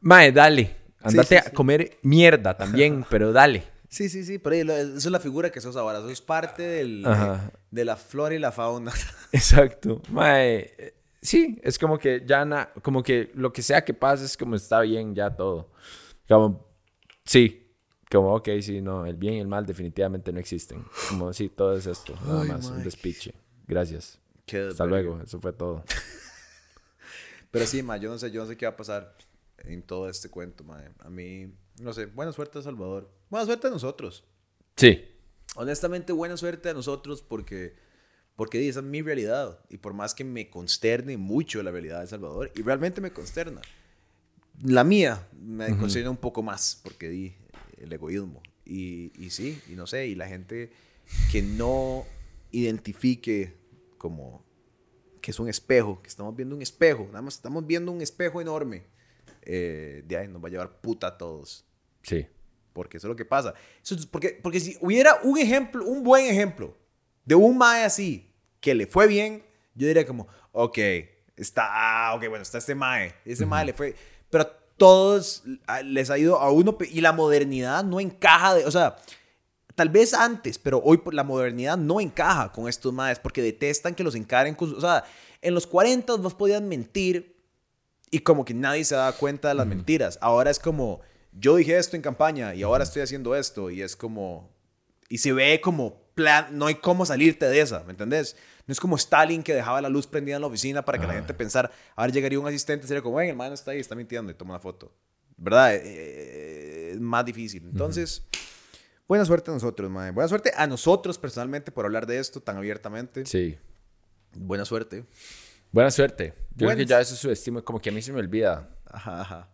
Mae, dale. Andate sí, sí. a comer mierda también, pero dale. Sí, sí, sí. Lo- eso es la figura que sos ahora. Eso es parte del, de la flora y la fauna. [laughs] Exacto. Mae, sí, es como que ya, na- como que lo que sea que pase es como está bien ya todo. Como, sí. Como, ok, sí, no, el bien y el mal definitivamente no existen. Como, sí, todo es esto. Nada Ay, más, un mae. despiche. Gracias. Qué Hasta luego, eso fue todo. [laughs] Pero sí, ma, yo no sé, yo no sé qué va a pasar en todo este cuento, ma. A mí, no sé, buena suerte a Salvador. Buena suerte a nosotros. Sí, Honestamente, buena suerte a nosotros porque, porque di, esa es mi realidad. Y por más que me consterne mucho la realidad de Salvador, y realmente me consterna, la mía me consterna un poco más porque di el egoísmo. Y, y sí, y no sé, y la gente que no identifique como que es un espejo, que estamos viendo un espejo, nada más estamos viendo un espejo enorme, eh, de ahí nos va a llevar puta a todos. sí. Porque eso es lo que pasa. Eso es porque, porque si hubiera un ejemplo, un buen ejemplo de un mae así que le fue bien, yo diría como, ok, está, ah, ok, bueno, está este mae. Ese mae le fue. Pero a todos les ha ido a uno. Y la modernidad no encaja de. O sea, tal vez antes, pero hoy la modernidad no encaja con estos maes porque detestan que los encaren con. O sea, en los 40 vos podías mentir y como que nadie se da cuenta de las mentiras. Ahora es como, yo dije esto en campaña y ahora estoy haciendo esto y es como, y se ve como plan, no hay cómo salirte de esa, ¿me entendés? No es como Stalin que dejaba la luz prendida en la oficina para que la Ah. gente pensara, ahora llegaría un asistente y sería como, ven, el man está ahí, está mintiendo y toma una foto. ¿Verdad? Eh, eh, es más difícil. Entonces, buena suerte a nosotros, mae. Buena suerte a nosotros personalmente por hablar de esto tan abiertamente. Sí. Buena suerte. Buena suerte. Yo creo que ya eso subestimo, como que a mí se me olvida Ajá, ajá.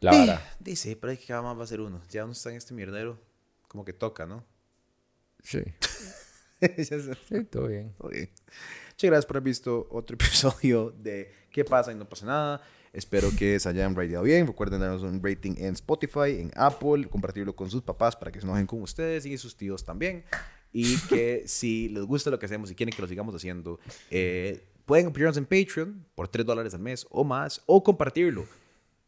la vara. Dice, pero hay que más va a ser uno. Ya uno está en este mierdero, como que toca, ¿no? Sí. [laughs] Sí, todo bien. Ok. Muchas gracias por haber visto otro [laughs] episodio de ¿Qué pasa y no pasa nada? Espero que se hayan rateado bien. Recuerden darnos un rating en Spotify, en Apple, compartirlo con sus papás para que se enojen con ustedes y sus tíos también. Y que si les gusta lo que hacemos y quieren que lo sigamos haciendo, eh, pueden apoyarnos en Patreon por 3 dólares al mes o más, o compartirlo.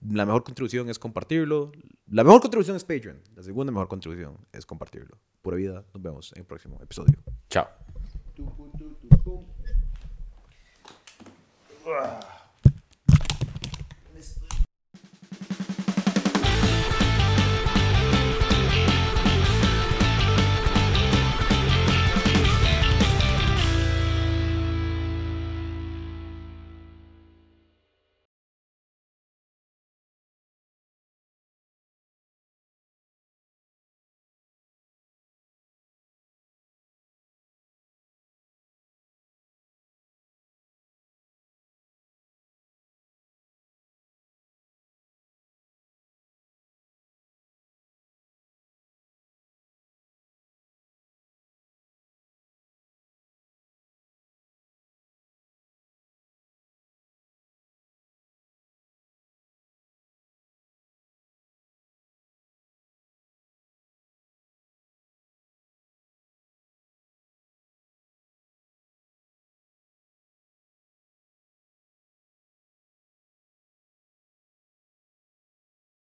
La mejor contribución es compartirlo. La mejor contribución es Patreon. La segunda mejor contribución es compartirlo. Pura vida. Nos vemos en el próximo episodio. Chao.